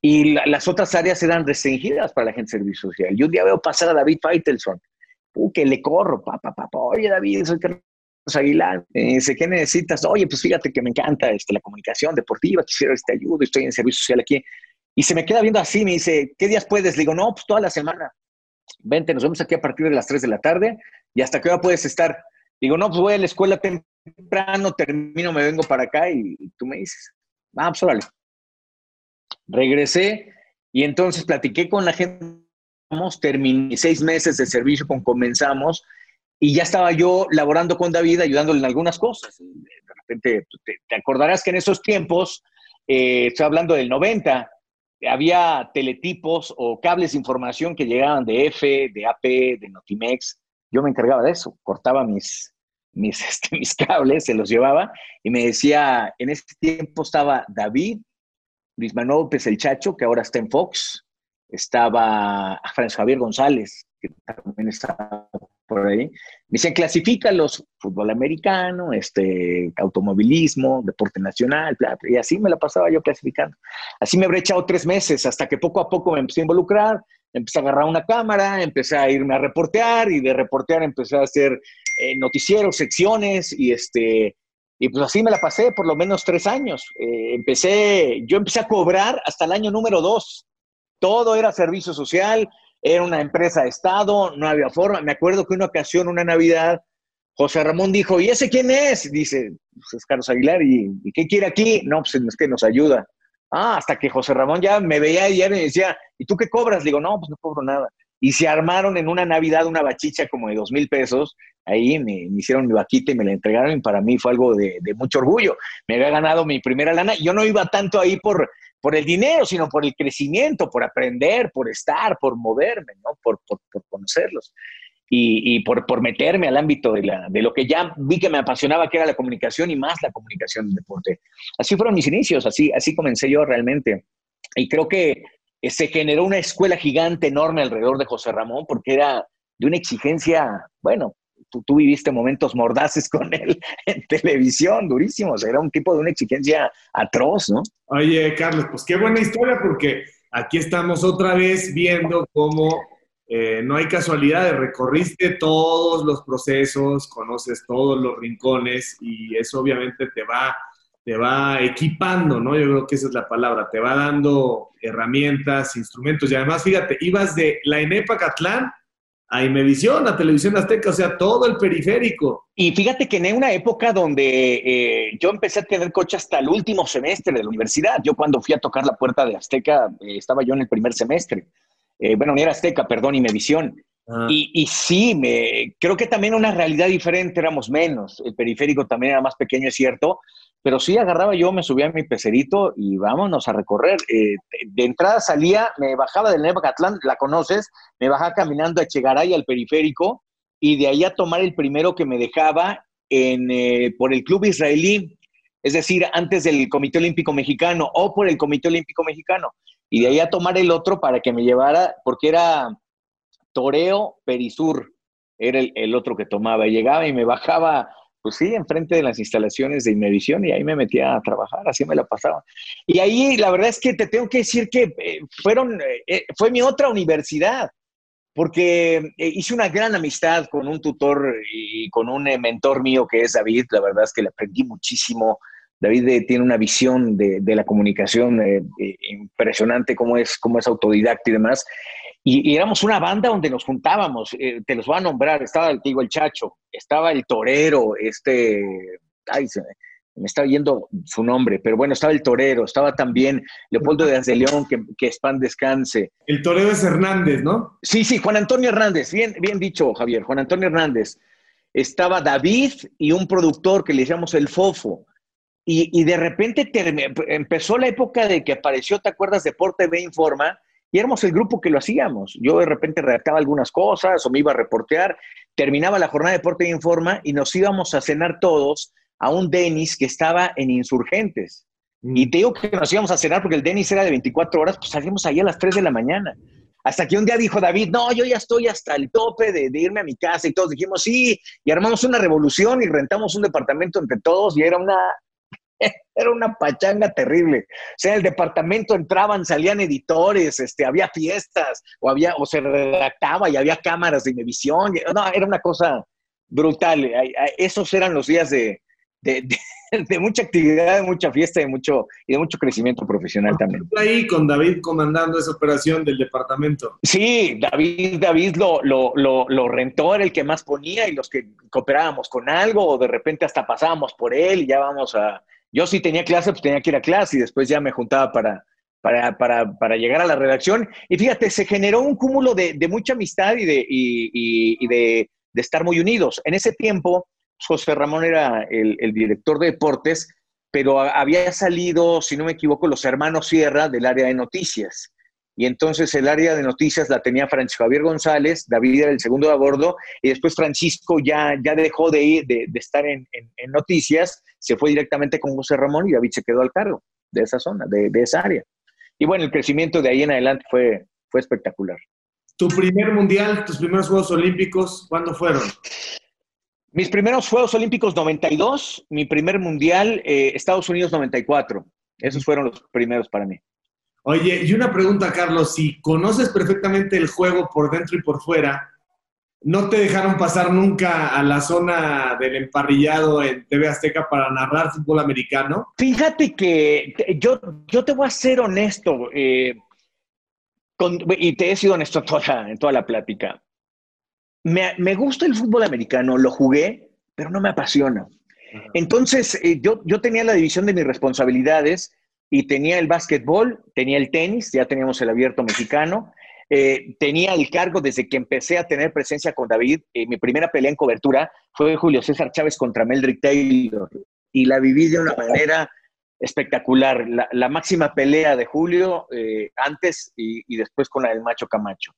Y las otras áreas eran restringidas para la gente de servicio social. Y un día veo pasar a David Feitelson que le corro, papá, papá, oye David, soy Carlos Aguilar, dice, ¿qué necesitas? Oye, pues fíjate que me encanta este, la comunicación deportiva, quisiera este ayuda, estoy en servicio social aquí. Y se me queda viendo así, me dice, ¿qué días puedes? Le digo, no, pues toda la semana. Vente, nos vemos aquí a partir de las 3 de la tarde y hasta qué hora puedes estar. Digo, no, pues voy a la escuela temprano, termino, me vengo para acá y, tú me dices, ah, pues órale. Regresé y entonces platiqué con la gente terminé seis meses de servicio con Comenzamos y ya estaba yo laborando con David, ayudándole en algunas cosas. De repente, te, acordarás que en esos tiempos, eh, estoy hablando del 90, había teletipos o cables de información que llegaban de F, de AP, de Notimex. Yo me encargaba de eso, cortaba mis, mis, este, mis cables, se los llevaba y me decía, en ese tiempo estaba David, Luis Manuel López el Chacho, que ahora está en Fox, estaba Franz Javier González, que también estaba por ahí. Me decían, clasifícalos, fútbol americano, este, automovilismo, deporte nacional, y así me la pasaba yo clasificando. Así me habré echado tres meses, hasta que poco a poco me empecé a involucrar, empecé a agarrar una cámara, empecé a irme a reportear, y de reportear empecé a hacer eh, noticieros, secciones, y este... Y pues así me la pasé por lo menos tres años. Eh, empecé, yo empecé a cobrar hasta el año número dos todo era servicio social, era una empresa de Estado, no había forma. Me acuerdo que una ocasión, una Navidad, José Ramón dijo, ¿y ese quién es? Dice, pues es Carlos Aguilar, ¿y, qué quiere aquí? No, pues es que nos ayuda. Ah, hasta que José Ramón ya me veía y me decía, ¿y tú qué cobras? Le digo, no, pues no cobro nada. Y se armaron en una Navidad una bachicha como de dos mil pesos. Ahí me, hicieron mi vaquita y me la entregaron y para mí fue algo de, de mucho orgullo. Me había ganado mi primera lana. Yo no iba tanto ahí por, por el dinero, sino por el crecimiento, por aprender, por estar, por moverme, ¿no? por, por, conocerlos. Y, y por, por, meterme al ámbito de, la, de, lo que ya vi que me apasionaba, que era la comunicación y más la comunicación del deporte. Así fueron mis inicios, así, así comencé yo realmente. Y creo que eh, se generó una escuela gigante enorme alrededor de José Ramón porque era de una exigencia, bueno, tú, viviste momentos mordaces con él en televisión, durísimos, era un tipo de una exigencia atroz, ¿no? Oye, Carlos, pues qué buena historia porque aquí estamos otra vez viendo cómo eh, no hay casualidad, recorriste todos los procesos, conoces todos los rincones y eso obviamente te va, te va equipando, ¿no? Yo creo que esa es la palabra, te va dando herramientas, instrumentos y además, fíjate, ibas de la ENEPA Catlán a Imevisión, a Televisión Azteca, o sea, todo el periférico. Y fíjate que en una época donde eh, yo empecé a tener coche hasta el último semestre de la universidad. Yo cuando fui a tocar la puerta de Azteca, eh, estaba yo en el primer semestre. Eh, bueno, ni era Azteca, perdón, y Medición. Y, y, sí, me, creo que también una realidad diferente, éramos menos. El periférico también era más pequeño, es cierto. Pero sí agarraba yo, me subía a mi pecerito y vámonos a recorrer. Eh, de entrada salía, me bajaba del Nevacatlán, la conoces, me bajaba caminando a Echegaray al periférico y de ahí a tomar el primero que me dejaba en, eh, por el club israelí, es decir, antes del Comité Olímpico Mexicano o por el Comité Olímpico Mexicano y de ahí a tomar el otro para que me llevara, porque era Toreo Perisur, era el, otro que tomaba. Llegaba y me bajaba, pues sí, enfrente de las instalaciones de Inmevisión y ahí me metía a trabajar, así me la pasaba. Y ahí la verdad es que te tengo que decir que eh, fueron, eh, fue mi otra universidad, porque eh, hice una gran amistad con un tutor y con un mentor mío que es David, la verdad es que le aprendí muchísimo David eh, tiene una visión de, la comunicación eh, eh, impresionante, cómo es, cómo es autodidacta y demás. Y, éramos una banda donde nos juntábamos, te los voy a nombrar, estaba el digo, el Chacho, estaba el Torero, este, ay, me está yendo su nombre, pero bueno, estaba el Torero, estaba también Leopoldo de León, que, que es pan descanse. El Torero es Hernández, ¿no? Sí, sí, Juan Antonio Hernández, bien, bien dicho, Javier, Juan Antonio Hernández. Estaba David y un productor que le decíamos el Fofo. Y, de repente empezó la época de que apareció, ¿te acuerdas? Deporte B Informa, y éramos el grupo que lo hacíamos. Yo de repente redactaba algunas cosas o me iba a reportear, terminaba la jornada de Deporte B Informa y nos íbamos a cenar todos a un Denis que estaba en Insurgentes. Y mm. te digo que nos íbamos a cenar porque el Denis era de 24 horas, pues salíamos ahí a las 3 de la mañana. Hasta que un día dijo David, no, yo ya estoy hasta el tope de, de, irme a mi casa y todos dijimos, sí, y armamos una revolución y rentamos un departamento entre todos y era una era una pachanga terrible. O sea, en el departamento entraban, salían editores, este, había fiestas, o había, o se redactaba y había cámaras de televisión. No, era una cosa brutal. Esos eran los días de, de, mucha actividad, de mucha fiesta de mucho, y de mucho crecimiento profesional también. Ahí con David comandando esa operación del departamento. Sí, David, David lo, lo, lo, lo, rentó, era el que más ponía y los que cooperábamos con algo, o de repente hasta pasábamos por él y ya vamos a, yo si tenía clase, pues tenía que ir a clase y después ya me juntaba para, para, llegar a la redacción. Y fíjate, se generó un cúmulo de, mucha amistad y, de, y, de, estar muy unidos. En ese tiempo, José Ramón era el, el, director de deportes, pero había salido, si no me equivoco, los hermanos Sierra del área de noticias. Y entonces el área de noticias la tenía Francisco Javier González, David era el segundo de a bordo, y después Francisco ya, ya dejó de, ir, de, estar en, noticias, se fue directamente con José Ramón y David se quedó al cargo de esa zona, de, esa área. Y bueno, el crecimiento de ahí en adelante fue, fue espectacular. ¿Tu primer mundial, tus primeros Juegos Olímpicos, cuándo fueron? Mis primeros Juegos Olímpicos 92, mi primer mundial eh, Estados Unidos 94. Esos fueron los primeros para mí. Oye, y una pregunta, Carlos, si conoces perfectamente el juego por dentro y por fuera, ¿no te dejaron pasar nunca a la zona del emparrillado en TV Azteca para narrar fútbol americano? Fíjate que yo, yo te voy a ser honesto, eh, y te he sido honesto toda, en toda la plática. Me, me, gusta el fútbol americano, lo jugué, pero no me apasiona. Entonces, eh, yo, yo tenía la división de mis responsabilidades y tenía el básquetbol, tenía el tenis, ya teníamos el abierto mexicano, eh, tenía el cargo desde que empecé a tener presencia con David. Eh, mi primera pelea en cobertura fue Julio César Chávez contra Meldrick Taylor y la viví de una manera espectacular. La, máxima pelea de Julio eh, antes y, después con la del Macho Camacho.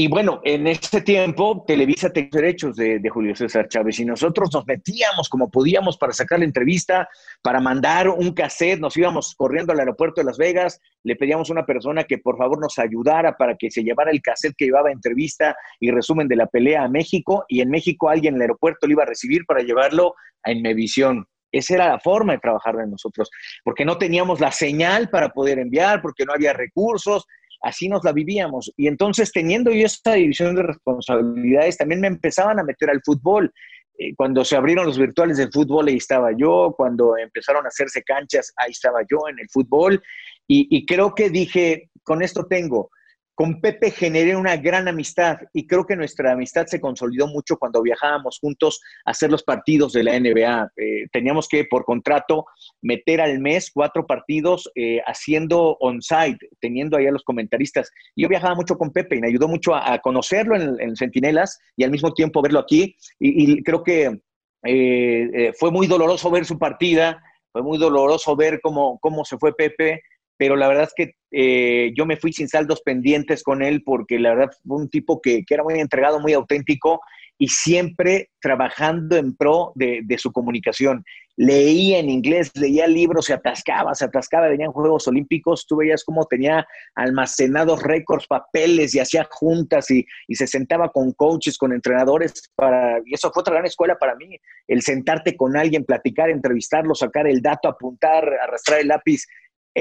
Y bueno, en ese tiempo Televisa tenía derechos de, Julio César Chávez y nosotros nos metíamos como podíamos para sacar la entrevista, para mandar un cassette, nos íbamos corriendo al aeropuerto de Las Vegas, le pedíamos a una persona que por favor nos ayudara para que se llevara el cassette que llevaba entrevista y resumen de la pelea a México y en México alguien en el aeropuerto lo iba a recibir para llevarlo a Enmevisión. Esa era la forma de trabajar de nosotros, porque no teníamos la señal para poder enviar, porque no había recursos, así nos la vivíamos. Y entonces, teniendo yo esta división de responsabilidades, también me empezaban a meter al fútbol. Eh, cuando se abrieron los virtuales del fútbol, ahí estaba yo. Cuando empezaron a hacerse canchas, ahí estaba yo en el fútbol. y creo que dije, con esto tengo con Pepe generé una gran amistad y creo que nuestra amistad se consolidó mucho cuando viajábamos juntos a hacer los partidos de la NBA. Eh, teníamos que, por contrato, meter al mes cuatro partidos eh, haciendo on-site, teniendo ahí a los comentaristas. Yo viajaba mucho con Pepe y me ayudó mucho a, conocerlo en, Centinelas y al mismo tiempo verlo aquí. Y, creo que eh, fue muy doloroso ver su partida, fue muy doloroso ver cómo, cómo se fue Pepe pero la verdad es que eh, yo me fui sin saldos pendientes con él porque la verdad fue un tipo que, era muy entregado, muy auténtico y siempre trabajando en pro de, su comunicación. Leía en inglés, leía libros, se atascaba, se atascaba, venían Juegos Olímpicos, tú veías cómo tenía almacenados récords, papeles y hacía juntas y, y, se sentaba con coaches, con entrenadores para, y eso fue otra gran escuela para mí, el sentarte con alguien, platicar, entrevistarlo, sacar el dato, apuntar, arrastrar el lápiz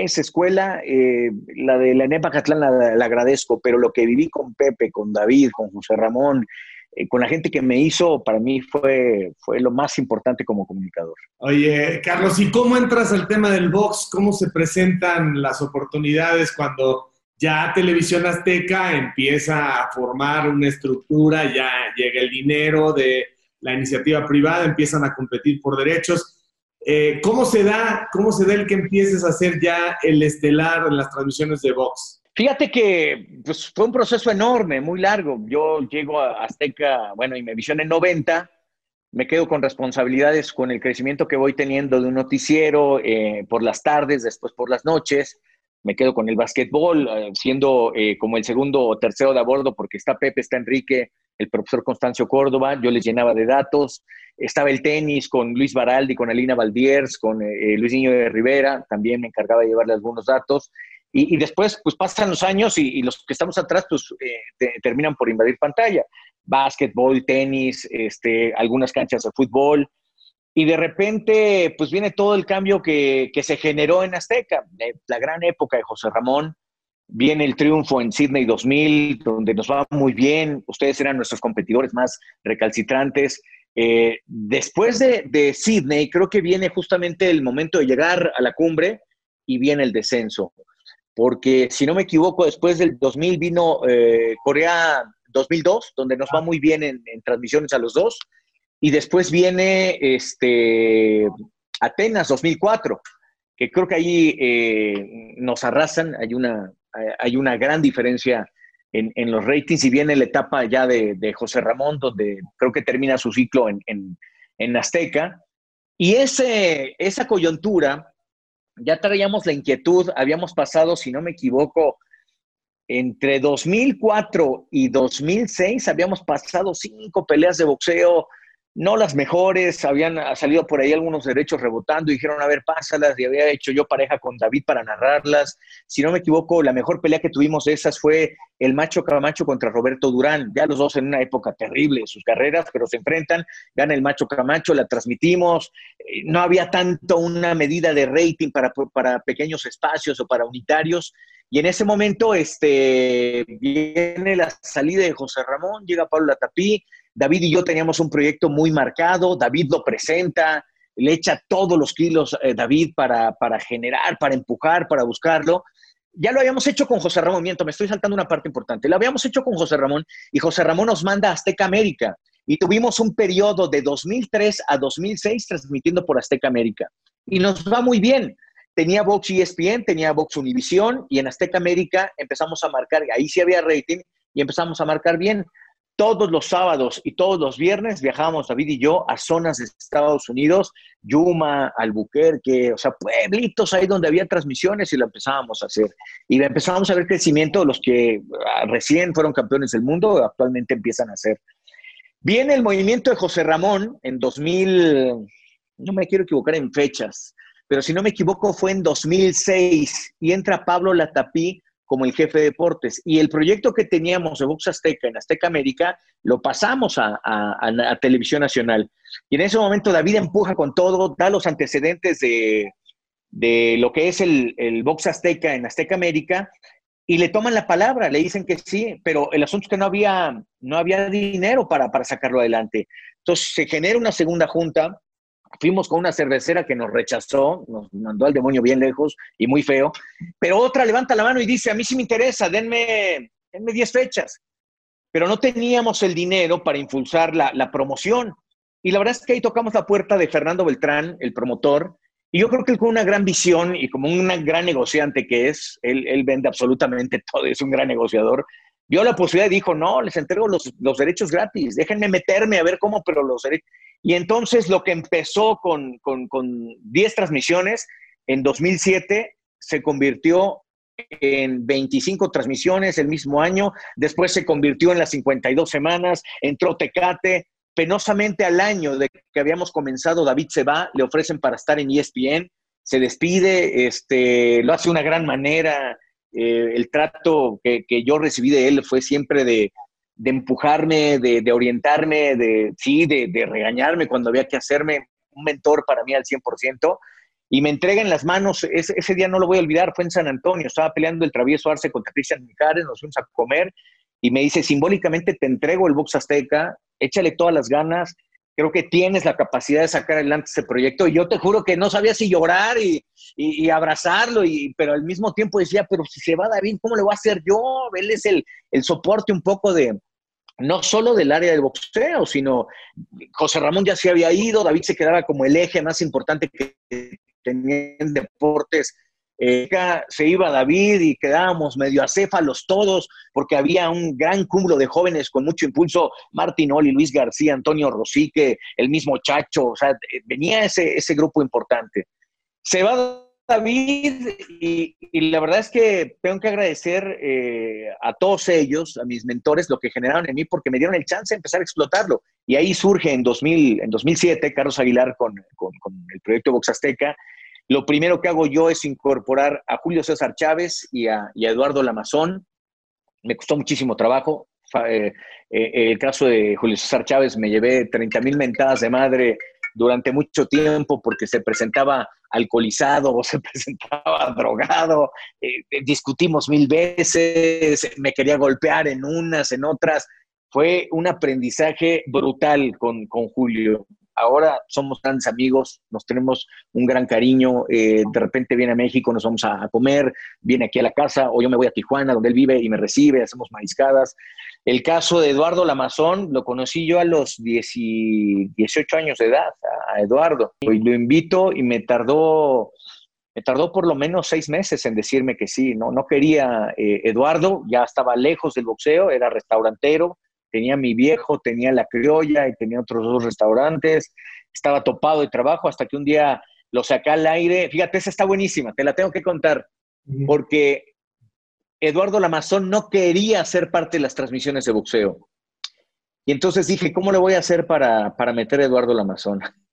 esa escuela, eh, la de la ENEPA Catlán la, agradezco, pero lo que viví con Pepe, con David, con José Ramón, eh, con la gente que me hizo, para mí fue, fue lo más importante como comunicador. Oye, Carlos, ¿y cómo entras al tema del box? ¿Cómo se presentan las oportunidades cuando ya Televisión Azteca empieza a formar una estructura, ya llega el dinero de la iniciativa privada, empiezan a competir por derechos? Eh, ¿Cómo se da, cómo se da el que empieces a hacer ya el estelar en las transmisiones de Vox? Fíjate que pues, fue un proceso enorme, muy largo. Yo llego a Azteca, bueno, y me visioné en 90, me quedo con responsabilidades con el crecimiento que voy teniendo de un noticiero eh, por las tardes, después por las noches. Me quedo con el básquetbol, eh, siendo como el segundo o tercero de a bordo, porque está Pepe, está Enrique, el profesor Constancio Córdoba, yo les llenaba de datos. Estaba el tenis con Luis Baraldi, con Alina Valdiers, con eh, Luis Niño de Rivera, también me encargaba de llevarle algunos datos. Y, después, pues pasan los años y, los que estamos atrás, pues eh, terminan por invadir pantalla. Básquetbol, tenis, este, algunas canchas de fútbol. Y de repente, pues viene todo el cambio que, que se generó en Azteca, eh, la gran época de José Ramón, Viene el triunfo en Sydney 2000, donde nos va muy bien. Ustedes eran nuestros competidores más recalcitrantes. Eh, después de, Sydney, creo que viene justamente el momento de llegar a la cumbre y viene el descenso. Porque, si no me equivoco, después del 2000 vino eh, Corea 2002, donde nos va muy bien en, transmisiones a los dos. Y después viene este, Atenas 2004, que creo que ahí eh, nos arrasan. Hay una, hay una gran diferencia en, los ratings y viene la etapa ya de, José Ramón, donde creo que termina su ciclo en, Azteca. Y ese, esa coyuntura, ya traíamos la inquietud, habíamos pasado, si no me equivoco, entre 2004 y 2006 habíamos pasado cinco peleas de boxeo no las mejores, habían salido por ahí algunos derechos rebotando y dijeron, a ver, pásalas, y había hecho yo pareja con David para narrarlas. Si no me equivoco, la mejor pelea que tuvimos de esas fue el Macho Camacho contra Roberto Durán, ya los dos en una época terrible de sus carreras, pero se enfrentan, gana el Macho Camacho, la transmitimos, eh, no había tanto una medida de rating para, para pequeños espacios o para unitarios, y en ese momento este, viene la salida de José Ramón, llega Pablo Latapí, David y yo teníamos un proyecto muy marcado, David lo presenta, le echa todos los kilos eh, David para, para generar, para empujar, para buscarlo. Ya lo habíamos hecho con José Ramón, miento, me estoy saltando una parte importante. Lo habíamos hecho con José Ramón y José Ramón nos manda a Azteca América y tuvimos un periodo de 2003 a 2006 transmitiendo por Azteca América. Y nos va muy bien. Tenía Vox ESPN, tenía Vox Univisión y en Azteca América empezamos a marcar, ahí sí había rating y empezamos a marcar bien todos los sábados y todos los viernes viajábamos David y yo a zonas de Estados Unidos, Yuma, Albuquerque, o sea, pueblitos ahí donde había transmisiones y lo empezábamos a hacer. Y empezábamos a ver crecimiento, los que ah, recién fueron campeones del mundo, actualmente empiezan a hacer. Viene el movimiento de José Ramón en 2000, no me quiero equivocar en fechas, pero si no me equivoco fue en 2006 y entra Pablo Latapí como el jefe de deportes. Y el proyecto que teníamos de Box Azteca en Azteca América lo pasamos a, Televisión Nacional. Y en ese momento David empuja con todo, da los antecedentes de, lo que es el, el Box Azteca en Azteca América y le toman la palabra, le dicen que sí, pero el asunto es que no había, no había dinero para, para sacarlo adelante. Entonces se genera una segunda junta Fuimos con una cervecera que nos rechazó, nos mandó al demonio bien lejos y muy feo, pero otra levanta la mano y dice, a mí sí me interesa, denme, denme 10 fechas. Pero no teníamos el dinero para impulsar la, la promoción. Y la verdad es que ahí tocamos la puerta de Fernando Beltrán, el promotor, y yo creo que él con una gran visión y como un gran negociante que es, él, él, vende absolutamente todo, es un gran negociador, vio la posibilidad y dijo, no, les entrego los, los derechos gratis, déjenme meterme a ver cómo, pero los derechos... Y entonces lo que empezó con, con, 10 transmisiones, en 2007 se convirtió en 25 transmisiones el mismo año, después se convirtió en las 52 semanas, entró Tecate, penosamente al año de que habíamos comenzado, David se va, le ofrecen para estar en ESPN, se despide, este, lo hace de una gran manera, eh, el trato que, que, yo recibí de él fue siempre de, de empujarme, de, orientarme, de, sí, de, regañarme cuando había que hacerme un mentor para mí al 100%. Y me entrega en las manos, ese, ese, día no lo voy a olvidar, fue en San Antonio, estaba peleando el travieso Arce contra Cristian Mijares, nos fuimos a comer y me dice, simbólicamente te entrego el Box Azteca, échale todas las ganas, creo que tienes la capacidad de sacar adelante ese proyecto. Y yo te juro que no sabía si llorar y, y, abrazarlo, y, pero al mismo tiempo decía, pero si se va David, ¿cómo le voy a hacer yo? Él es el, el soporte un poco de, no solo del área del boxeo, sino José Ramón ya se había ido, David se quedaba como el eje más importante que tenía en deportes. Eh, se iba David y quedábamos medio acéfalos todos, porque había un gran cúmulo de jóvenes con mucho impulso, Martín Oli, Luis García, Antonio Rosique, el mismo Chacho, o sea, venía ese, ese grupo importante. Se va David, y, la verdad es que tengo que agradecer eh, a todos ellos, a mis mentores, lo que generaron en mí, porque me dieron el chance de empezar a explotarlo. Y ahí surge en, 2000, en 2007 Carlos Aguilar con, con, el proyecto Box Azteca. Lo primero que hago yo es incorporar a Julio César Chávez y a, Eduardo Lamazón. Me costó muchísimo trabajo. Eh, eh, el caso de Julio César Chávez me llevé 30 mil mentadas de madre durante mucho tiempo porque se presentaba alcoholizado o se presentaba drogado, eh, discutimos mil veces, me quería golpear en unas, en otras. Fue un aprendizaje brutal con, con Julio. Ahora somos grandes amigos, nos tenemos un gran cariño. Eh, de repente viene a México, nos vamos a, comer, viene aquí a la casa, o yo me voy a Tijuana, donde él vive, y me recibe, hacemos mariscadas. El caso de Eduardo Lamazón, lo conocí yo a los 18 años de edad, a Eduardo. Y lo invito y me tardó, me tardó por lo menos seis meses en decirme que sí. No, no quería eh, Eduardo, ya estaba lejos del boxeo, era restaurantero, tenía mi viejo, tenía la criolla y tenía otros dos restaurantes, estaba topado de trabajo hasta que un día lo saqué al aire. Fíjate, esa está buenísima, te la tengo que contar, porque Eduardo Lamazón no quería ser parte de las transmisiones de boxeo. Y entonces dije, ¿cómo le voy a hacer para, para meter a Eduardo Lamazón?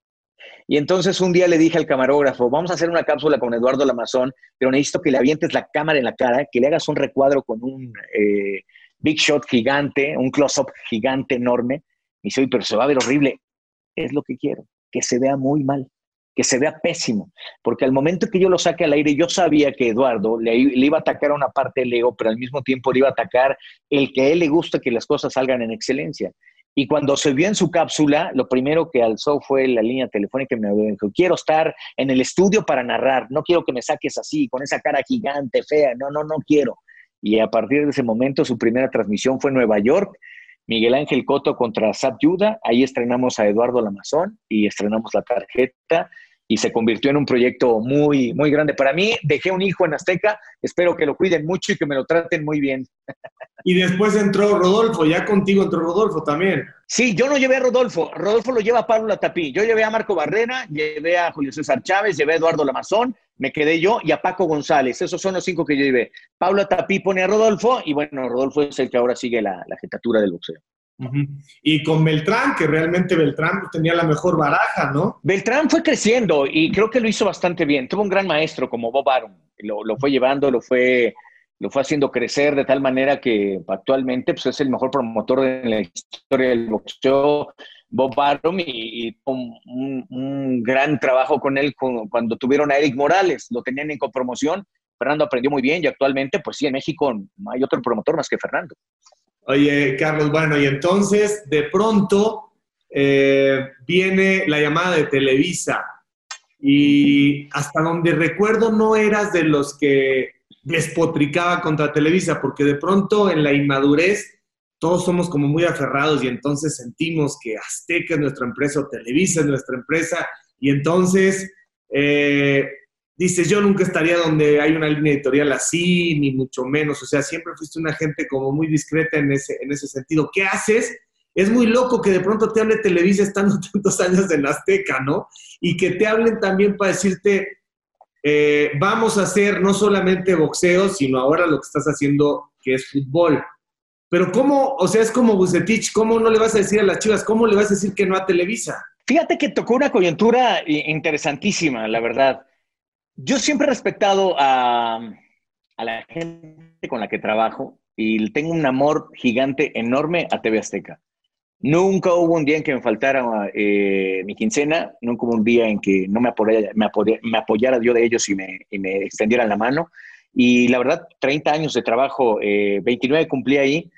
Y entonces un día le dije al camarógrafo, vamos a hacer una cápsula con Eduardo Lamazón, pero necesito que le avientes la cámara en la cara, que le hagas un recuadro con un eh, big shot gigante, un close-up gigante enorme. Y dice, pero se va a ver horrible. Es lo que quiero, que se vea muy mal, que se vea pésimo. Porque al momento que yo lo saque al aire, yo sabía que Eduardo le, iba a atacar a una parte del ego, pero al mismo tiempo le iba a atacar el que a él le gusta que las cosas salgan en excelencia. Y cuando se vio en su cápsula, lo primero que alzó fue la línea telefónica y me dijo, quiero estar en el estudio para narrar, no quiero que me saques así, con esa cara gigante, fea, no, no, no quiero. Y a partir de ese momento, su primera transmisión fue en Nueva York, Miguel Ángel Coto contra Sat Yuda. Ahí estrenamos a Eduardo Lamazón y estrenamos la tarjeta y se convirtió en un proyecto muy, muy grande para mí. Dejé un hijo en Azteca, espero que lo cuiden mucho y que me lo traten muy bien. Y después entró Rodolfo, ya contigo entró Rodolfo también. Sí, yo no llevé a Rodolfo, Rodolfo lo lleva a Pablo Latapí. Yo llevé a Marco Barrera, llevé a Julio César Chávez, llevé a Eduardo Lamazón, me quedé yo y a Paco González. Esos son los cinco que yo llevé. Pablo Latapí pone a Rodolfo y bueno, Rodolfo es el que ahora sigue la, la jetatura del boxeo. Y con Beltrán, que realmente Beltrán tenía la mejor baraja, ¿no? Beltrán fue creciendo y creo que lo hizo bastante bien. Tuvo un gran maestro como Bob Arum. Lo, lo fue llevando, lo fue lo fue haciendo crecer de tal manera que actualmente pues, es el mejor promotor de la historia del boxeo, Bob Barum, y, un, un, gran trabajo con él cuando tuvieron a Eric Morales, lo tenían en copromoción, Fernando aprendió muy bien y actualmente, pues sí, en México no hay otro promotor más que Fernando. Oye, Carlos, bueno, y entonces de pronto eh, viene la llamada de Televisa y hasta donde recuerdo no eras de los que despotricaba contra Televisa, porque de pronto en la inmadurez todos somos como muy aferrados y entonces sentimos que Azteca es nuestra empresa o Televisa es nuestra empresa y entonces eh, dices, yo nunca estaría donde hay una línea editorial así, ni mucho menos, o sea, siempre fuiste una gente como muy discreta en ese, en ese sentido. ¿Qué haces? Es muy loco que de pronto te hable Televisa estando tantos años en Azteca, ¿no? Y que te hablen también para decirte, eh, vamos a hacer no solamente boxeo, sino ahora lo que estás haciendo, que es fútbol. Pero ¿cómo, o sea, es como Bucetich, ¿cómo no le vas a decir a las chivas, cómo le vas a decir que no a Televisa? Fíjate que tocó una coyuntura interesantísima, la verdad. Yo siempre he respetado a, a la gente con la que trabajo y tengo un amor gigante, enorme a TV Azteca. Nunca hubo un día en que me faltara eh, mi quincena, nunca hubo un día en que no me apoyara, me me apoyara yo de ellos y me, y me, extendieran la mano. Y la verdad, 30 años de trabajo, 29 eh, cumplí ahí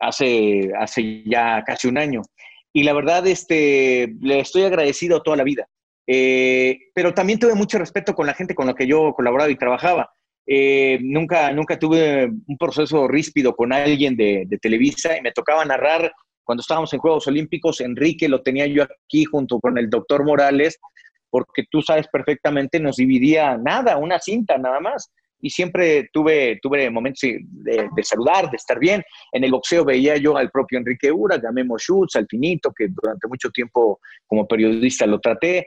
hace, hace ya casi un año. Y la verdad, este, le estoy agradecido toda la vida. Eh, pero también tuve mucho respeto con la gente con la que yo colaboraba y trabajaba. nunca, nunca tuve un proceso ríspido con alguien de, de Televisa y me tocaba narrar cuando estábamos en Juegos Olímpicos, Enrique lo tenía yo aquí junto con el doctor Morales, porque tú sabes perfectamente, nos dividía nada, una cinta nada más. Y siempre tuve, tuve momentos de, saludar, de estar bien. En el boxeo veía yo al propio Enrique Ura, a Memo al Finito, que durante mucho tiempo como periodista lo traté.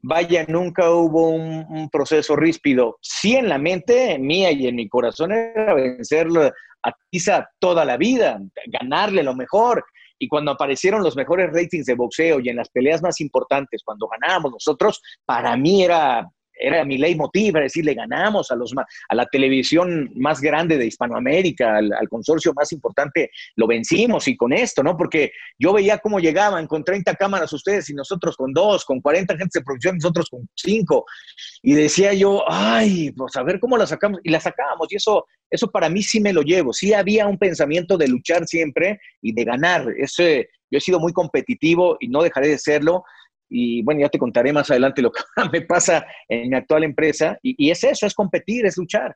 Vaya, nunca hubo un, proceso ríspido. Sí en la mente mía y en mi corazón era vencerlo a Tiza toda la vida, ganarle lo mejor y cuando aparecieron los mejores ratings de boxeo y en las peleas más importantes, cuando ganábamos nosotros, para mí era era mi leitmotiv, era decir, le ganamos a, los, a la televisión más grande de Hispanoamérica, al, consorcio más importante, lo vencimos y con esto, ¿no? Porque yo veía cómo llegaban con 30 cámaras ustedes y nosotros con dos, con 40 agentes de producción, nosotros con cinco. Y decía yo, ay, pues a ver cómo la sacamos. Y la sacábamos y eso, eso para mí sí me lo llevo. Sí había un pensamiento de luchar siempre y de ganar. Ese, yo he sido muy competitivo y no dejaré de serlo y bueno, ya te contaré más adelante lo que me pasa en mi actual empresa. Y, es eso, es competir, es luchar.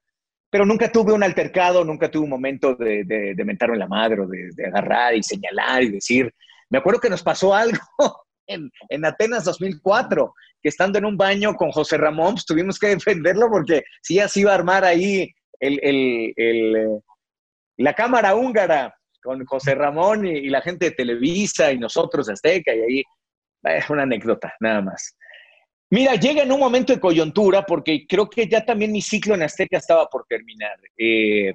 Pero nunca tuve un altercado, nunca tuve un momento de, de, de mentarme en la madre o de, de, agarrar y señalar y decir. Me acuerdo que nos pasó algo en, en, Atenas 2004, que estando en un baño con José Ramón, pues, tuvimos que defenderlo porque sí, así iba a armar ahí el, el, el, la cámara húngara con José Ramón y, y, la gente de Televisa y nosotros, Azteca, y ahí es una anécdota, nada más. Mira, llega en un momento de coyuntura porque creo que ya también mi ciclo en Azteca estaba por terminar. Eh,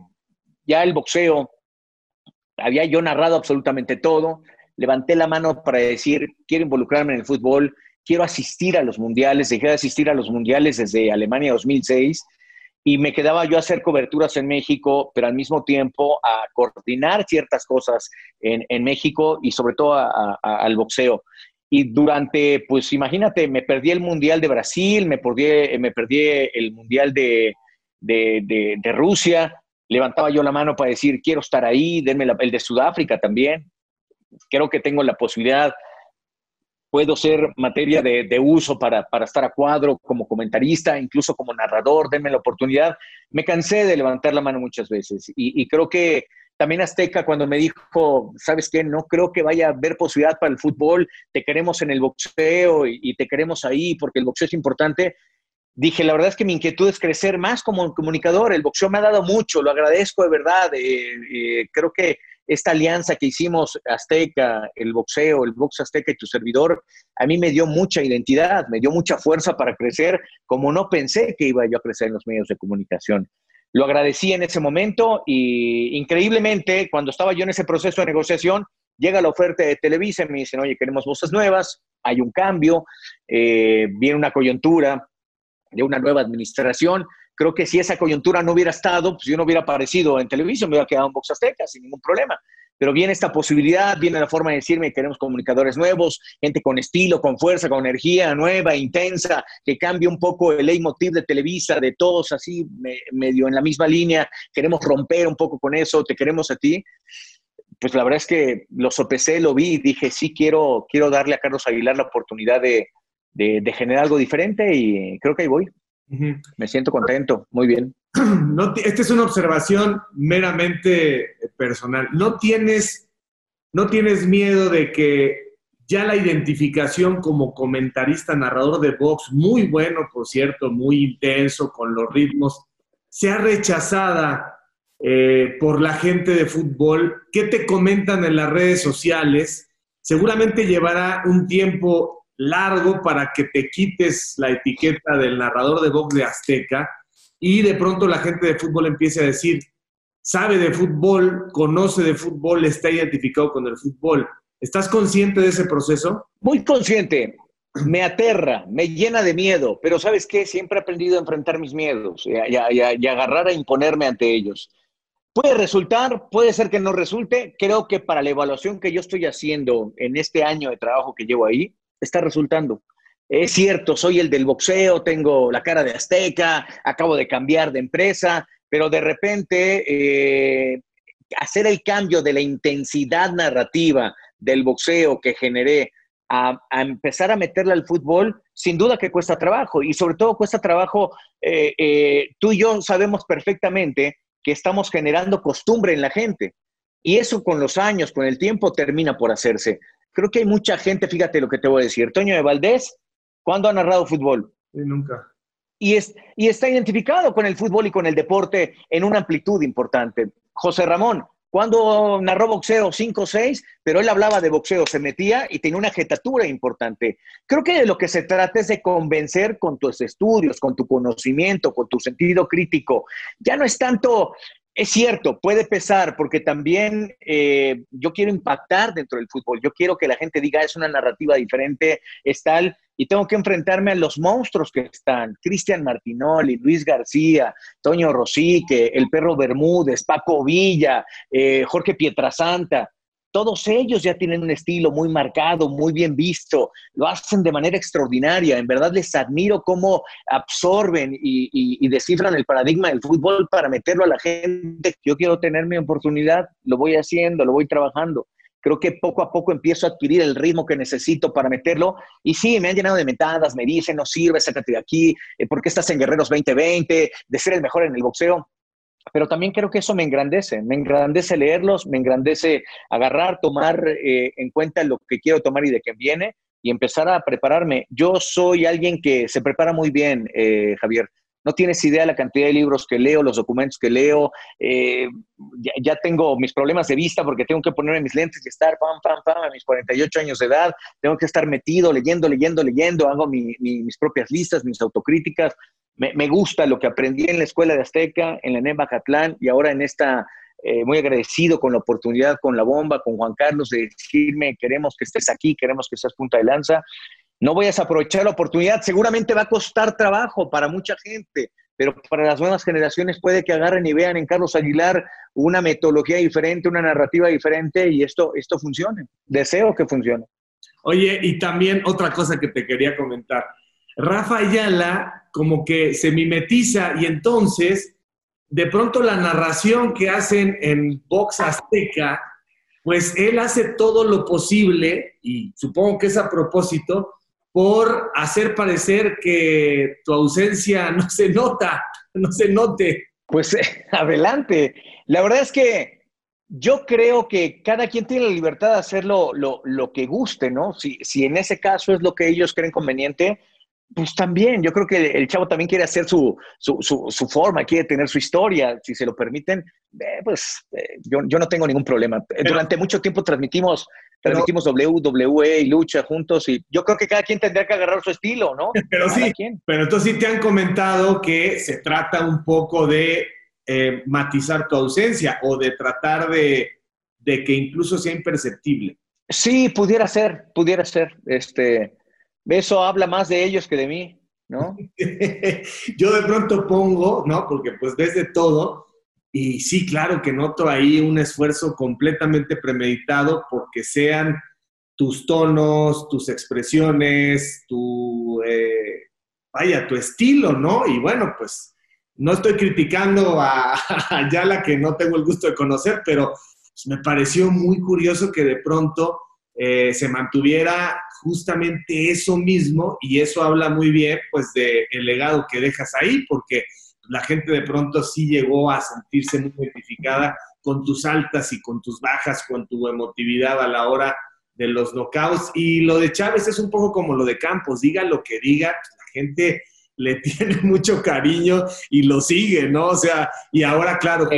ya el boxeo, había yo narrado absolutamente todo, levanté la mano para decir, quiero involucrarme en el fútbol, quiero asistir a los mundiales, dejé de asistir a los mundiales desde Alemania 2006 y me quedaba yo a hacer coberturas en México, pero al mismo tiempo a coordinar ciertas cosas en, en México y sobre todo a, a, al boxeo. Y durante, pues imagínate, me perdí el Mundial de Brasil, me perdí, me perdí el Mundial de, de, de, Rusia, levantaba yo la mano para decir, quiero estar ahí, denme el de Sudáfrica también. Creo que tengo la posibilidad, puedo ser materia de, de uso para, para, estar a cuadro como comentarista, incluso como narrador, denme la oportunidad. Me cansé de levantar la mano muchas veces y, y creo que también Azteca cuando me dijo, ¿sabes qué? No creo que vaya a haber posibilidad para el fútbol, te queremos en el boxeo y, te queremos ahí porque el boxeo es importante. dije, la verdad es que mi inquietud es crecer más como comunicador. El boxeo me ha dado mucho, lo agradezco de verdad. Eh, eh, creo que esta alianza que hicimos Azteca, el boxeo, el box Azteca y tu servidor, a mí me dio mucha identidad, me dio mucha fuerza para crecer, como no pensé que iba yo a crecer en los medios de comunicación. Lo agradecí en ese momento y increíblemente, cuando estaba yo en ese proceso de negociación, llega la oferta de Televisa y me dicen, oye, queremos voces nuevas, hay un cambio, eh, viene una coyuntura de una nueva administración. Creo que si esa coyuntura no hubiera estado, pues yo no hubiera aparecido en televisión, me hubiera quedado en Box Azteca sin ningún problema. Pero viene esta posibilidad, viene la forma de decirme, queremos comunicadores nuevos, gente con estilo, con fuerza, con energía nueva, intensa, que cambie un poco el leitmotiv de Televisa, de todos así, medio en la misma línea. Queremos romper un poco con eso, te queremos a ti pues la verdad es que lo sopesé, lo vi y dije, sí, quiero, quiero darle a Carlos Aguilar la oportunidad de, de, generar algo diferente y creo que ahí voy. Me siento contento, muy bien. No, esta es una observación meramente personal. ¿No tienes, ¿No tienes miedo de que ya la identificación como comentarista, narrador de box, muy bueno, por cierto, muy intenso, con los ritmos, sea rechazada eh, por la gente de fútbol? ¿Qué te comentan en las redes sociales? Seguramente llevará un tiempo largo para que te quites la etiqueta del narrador de box de Azteca y de pronto la gente de fútbol empiece a decir, sabe de fútbol, conoce de fútbol, está identificado con el fútbol. ¿Estás consciente de ese proceso? Muy consciente. Me aterra, me llena de miedo, pero ¿sabes qué? Siempre he aprendido a enfrentar mis miedos y a, agarrar a imponerme ante ellos. Puede resultar, puede ser que no resulte. Creo que para la evaluación que yo estoy haciendo en este año de trabajo que llevo ahí, está resultando. Es cierto, soy el del boxeo, tengo la cara de azteca, acabo de cambiar de empresa, pero de repente eh, hacer el cambio de la intensidad narrativa del boxeo que generé a, empezar a meterla al fútbol, sin duda que cuesta trabajo y sobre todo cuesta trabajo, eh, eh, tú y yo sabemos perfectamente que estamos generando costumbre en la gente y eso con los años, con el tiempo termina por hacerse creo que hay mucha gente, fíjate lo que te voy a decir. Toño de Valdés, ¿cuándo ha narrado fútbol? nunca. Y, es, y está identificado con el fútbol y con el deporte en una amplitud importante. José Ramón, ¿cuándo narró boxeo? Cinco o seis, pero él hablaba de boxeo, se metía y tenía una jetatura importante. Creo que de lo que se trata es de convencer con tus estudios, con tu conocimiento, con tu sentido crítico. Ya no es tanto es cierto, puede pesar, porque también eh, yo quiero impactar dentro del fútbol. Yo quiero que la gente diga es una narrativa diferente, es tal, y tengo que enfrentarme a los monstruos que están: Cristian Martinoli, Luis García, Toño Rosique, el perro Bermúdez, Paco Villa, eh, Jorge Pietrasanta. Todos ellos ya tienen un estilo muy marcado, muy bien visto, lo hacen de manera extraordinaria. En verdad les admiro cómo absorben y, descifran el paradigma del fútbol para meterlo a la gente. Yo quiero tener mi oportunidad, lo voy haciendo, lo voy trabajando creo que poco a poco empiezo a adquirir el ritmo que necesito para meterlo. Y sí, me han llenado de metadas, me dicen, no sirve, sácate de aquí, eh, ¿por qué estás en Guerreros 2020? De ser el mejor en el boxeo pero también creo que eso me engrandece, me engrandece leerlos, me engrandece agarrar, tomar eh, en cuenta lo que quiero tomar y de qué viene y empezar a prepararme. Yo soy alguien que se prepara muy bien, eh, Javier. No tienes idea la cantidad de libros que leo, los documentos que leo. Eh, ya, tengo mis problemas de vista porque tengo que ponerme mis lentes y estar pam, pam, pam a mis 48 años de edad. Tengo que estar metido, leyendo, leyendo, leyendo. Hago mis propias listas, mis autocríticas me, gusta lo que aprendí en la escuela de Azteca, en la NEM Bajatlán y ahora en esta, eh, muy agradecido con la oportunidad, con la bomba, con Juan Carlos, de decirme, queremos que estés aquí, queremos que seas punta de lanza. No voy a aprovechar la oportunidad, seguramente va a costar trabajo para mucha gente, pero para las nuevas generaciones puede que agarren y vean en Carlos Aguilar una metodología diferente, una narrativa diferente y esto, esto funcione. Deseo que funcione. Oye, y también otra cosa que te quería comentar. Rafa Ayala como que se mimetiza y entonces de pronto la narración que hacen en Vox Azteca, pues él hace todo lo posible, y supongo que es a propósito, por hacer parecer que tu ausencia no se nota, no se note. Pues adelante. La verdad es que yo creo que cada quien tiene la libertad de hacer lo, lo, que guste, ¿no? Si, si en ese caso es lo que ellos creen conveniente, Pues también, yo creo que el chavo también quiere hacer su, su, forma, quiere tener su historia, si se lo permiten, eh, pues eh, yo, yo, no tengo ningún problema. Durante mucho tiempo transmitimos, transmitimos WWE y lucha juntos y yo creo que cada quien tendría que agarrar su estilo, ¿no? Pero sí, pero entonces sí te han comentado que se trata un poco de eh, matizar tu ausencia o de tratar de, de que incluso sea imperceptible. Sí, pudiera ser, pudiera ser. Este, eso habla más de ellos que de mí, ¿no? Yo de pronto pongo, ¿no? Porque pues ves de todo y sí, claro que noto ahí un esfuerzo completamente premeditado porque sean tus tonos, tus expresiones, tu, eh, vaya, tu estilo, ¿no? Y bueno, pues no estoy criticando a, a Yala que no tengo el gusto de conocer, pero me pareció muy curioso que de pronto eh, se mantuviera justamente eso mismo y eso habla muy bien pues del el legado que dejas ahí porque la gente de pronto sí llegó a sentirse muy identificada con tus altas y con tus bajas, con tu emotividad a la hora de los knockouts. Y lo de Chávez es un poco como lo de Campos, diga lo que diga, la gente le tiene mucho cariño y lo sigue, ¿no? O sea, y ahora, claro,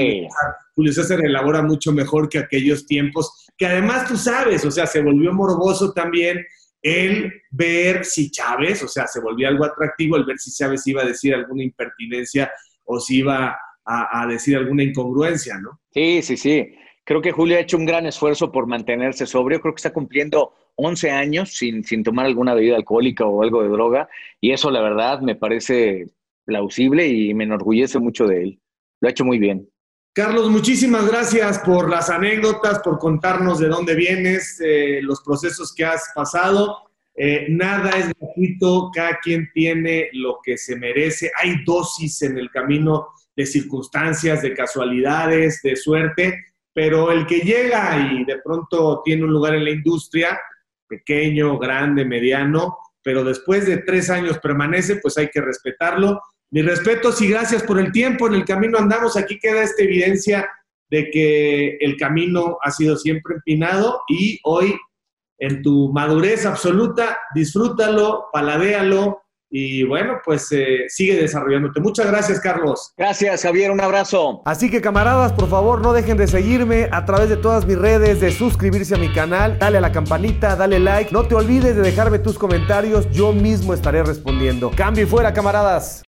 Julio César elabora mucho mejor que aquellos tiempos, que además tú sabes, o sea, se volvió morboso también el ver si Chávez, o sea, se volvió algo atractivo el ver si Chávez iba a decir alguna impertinencia o si iba a, a decir alguna incongruencia, ¿no? Sí, sí, sí. Creo que Julio ha hecho un gran esfuerzo por mantenerse sobrio. Creo que está cumpliendo 11 años sin, sin tomar alguna bebida alcohólica o algo de droga. Y eso, la verdad, me parece plausible y me enorgullece mucho de él. Lo ha hecho muy bien. Carlos, muchísimas gracias por las anécdotas, por contarnos de dónde vienes, eh, los procesos que has pasado. Eh, nada es gratuito, cada quien tiene lo que se merece. Hay dosis en el camino de circunstancias, de casualidades, de suerte pero el que llega y de pronto tiene un lugar en la industria, pequeño, grande, mediano, pero después de tres años permanece, pues hay que respetarlo. Mi respeto y gracias por el tiempo. En el camino andamos. Aquí queda esta evidencia de que el camino ha sido siempre empinado y hoy, en tu madurez absoluta, disfrútalo, paladéalo, y bueno, pues eh, sigue desarrollándote. Muchas gracias, Carlos. Gracias, Javier. Un abrazo. Así que, camaradas, por favor, no dejen de seguirme a través de todas mis redes, de suscribirse a mi canal, dale a la campanita, dale like. No te olvides de dejarme tus comentarios. Yo mismo estaré respondiendo. Cambio y fuera, camaradas.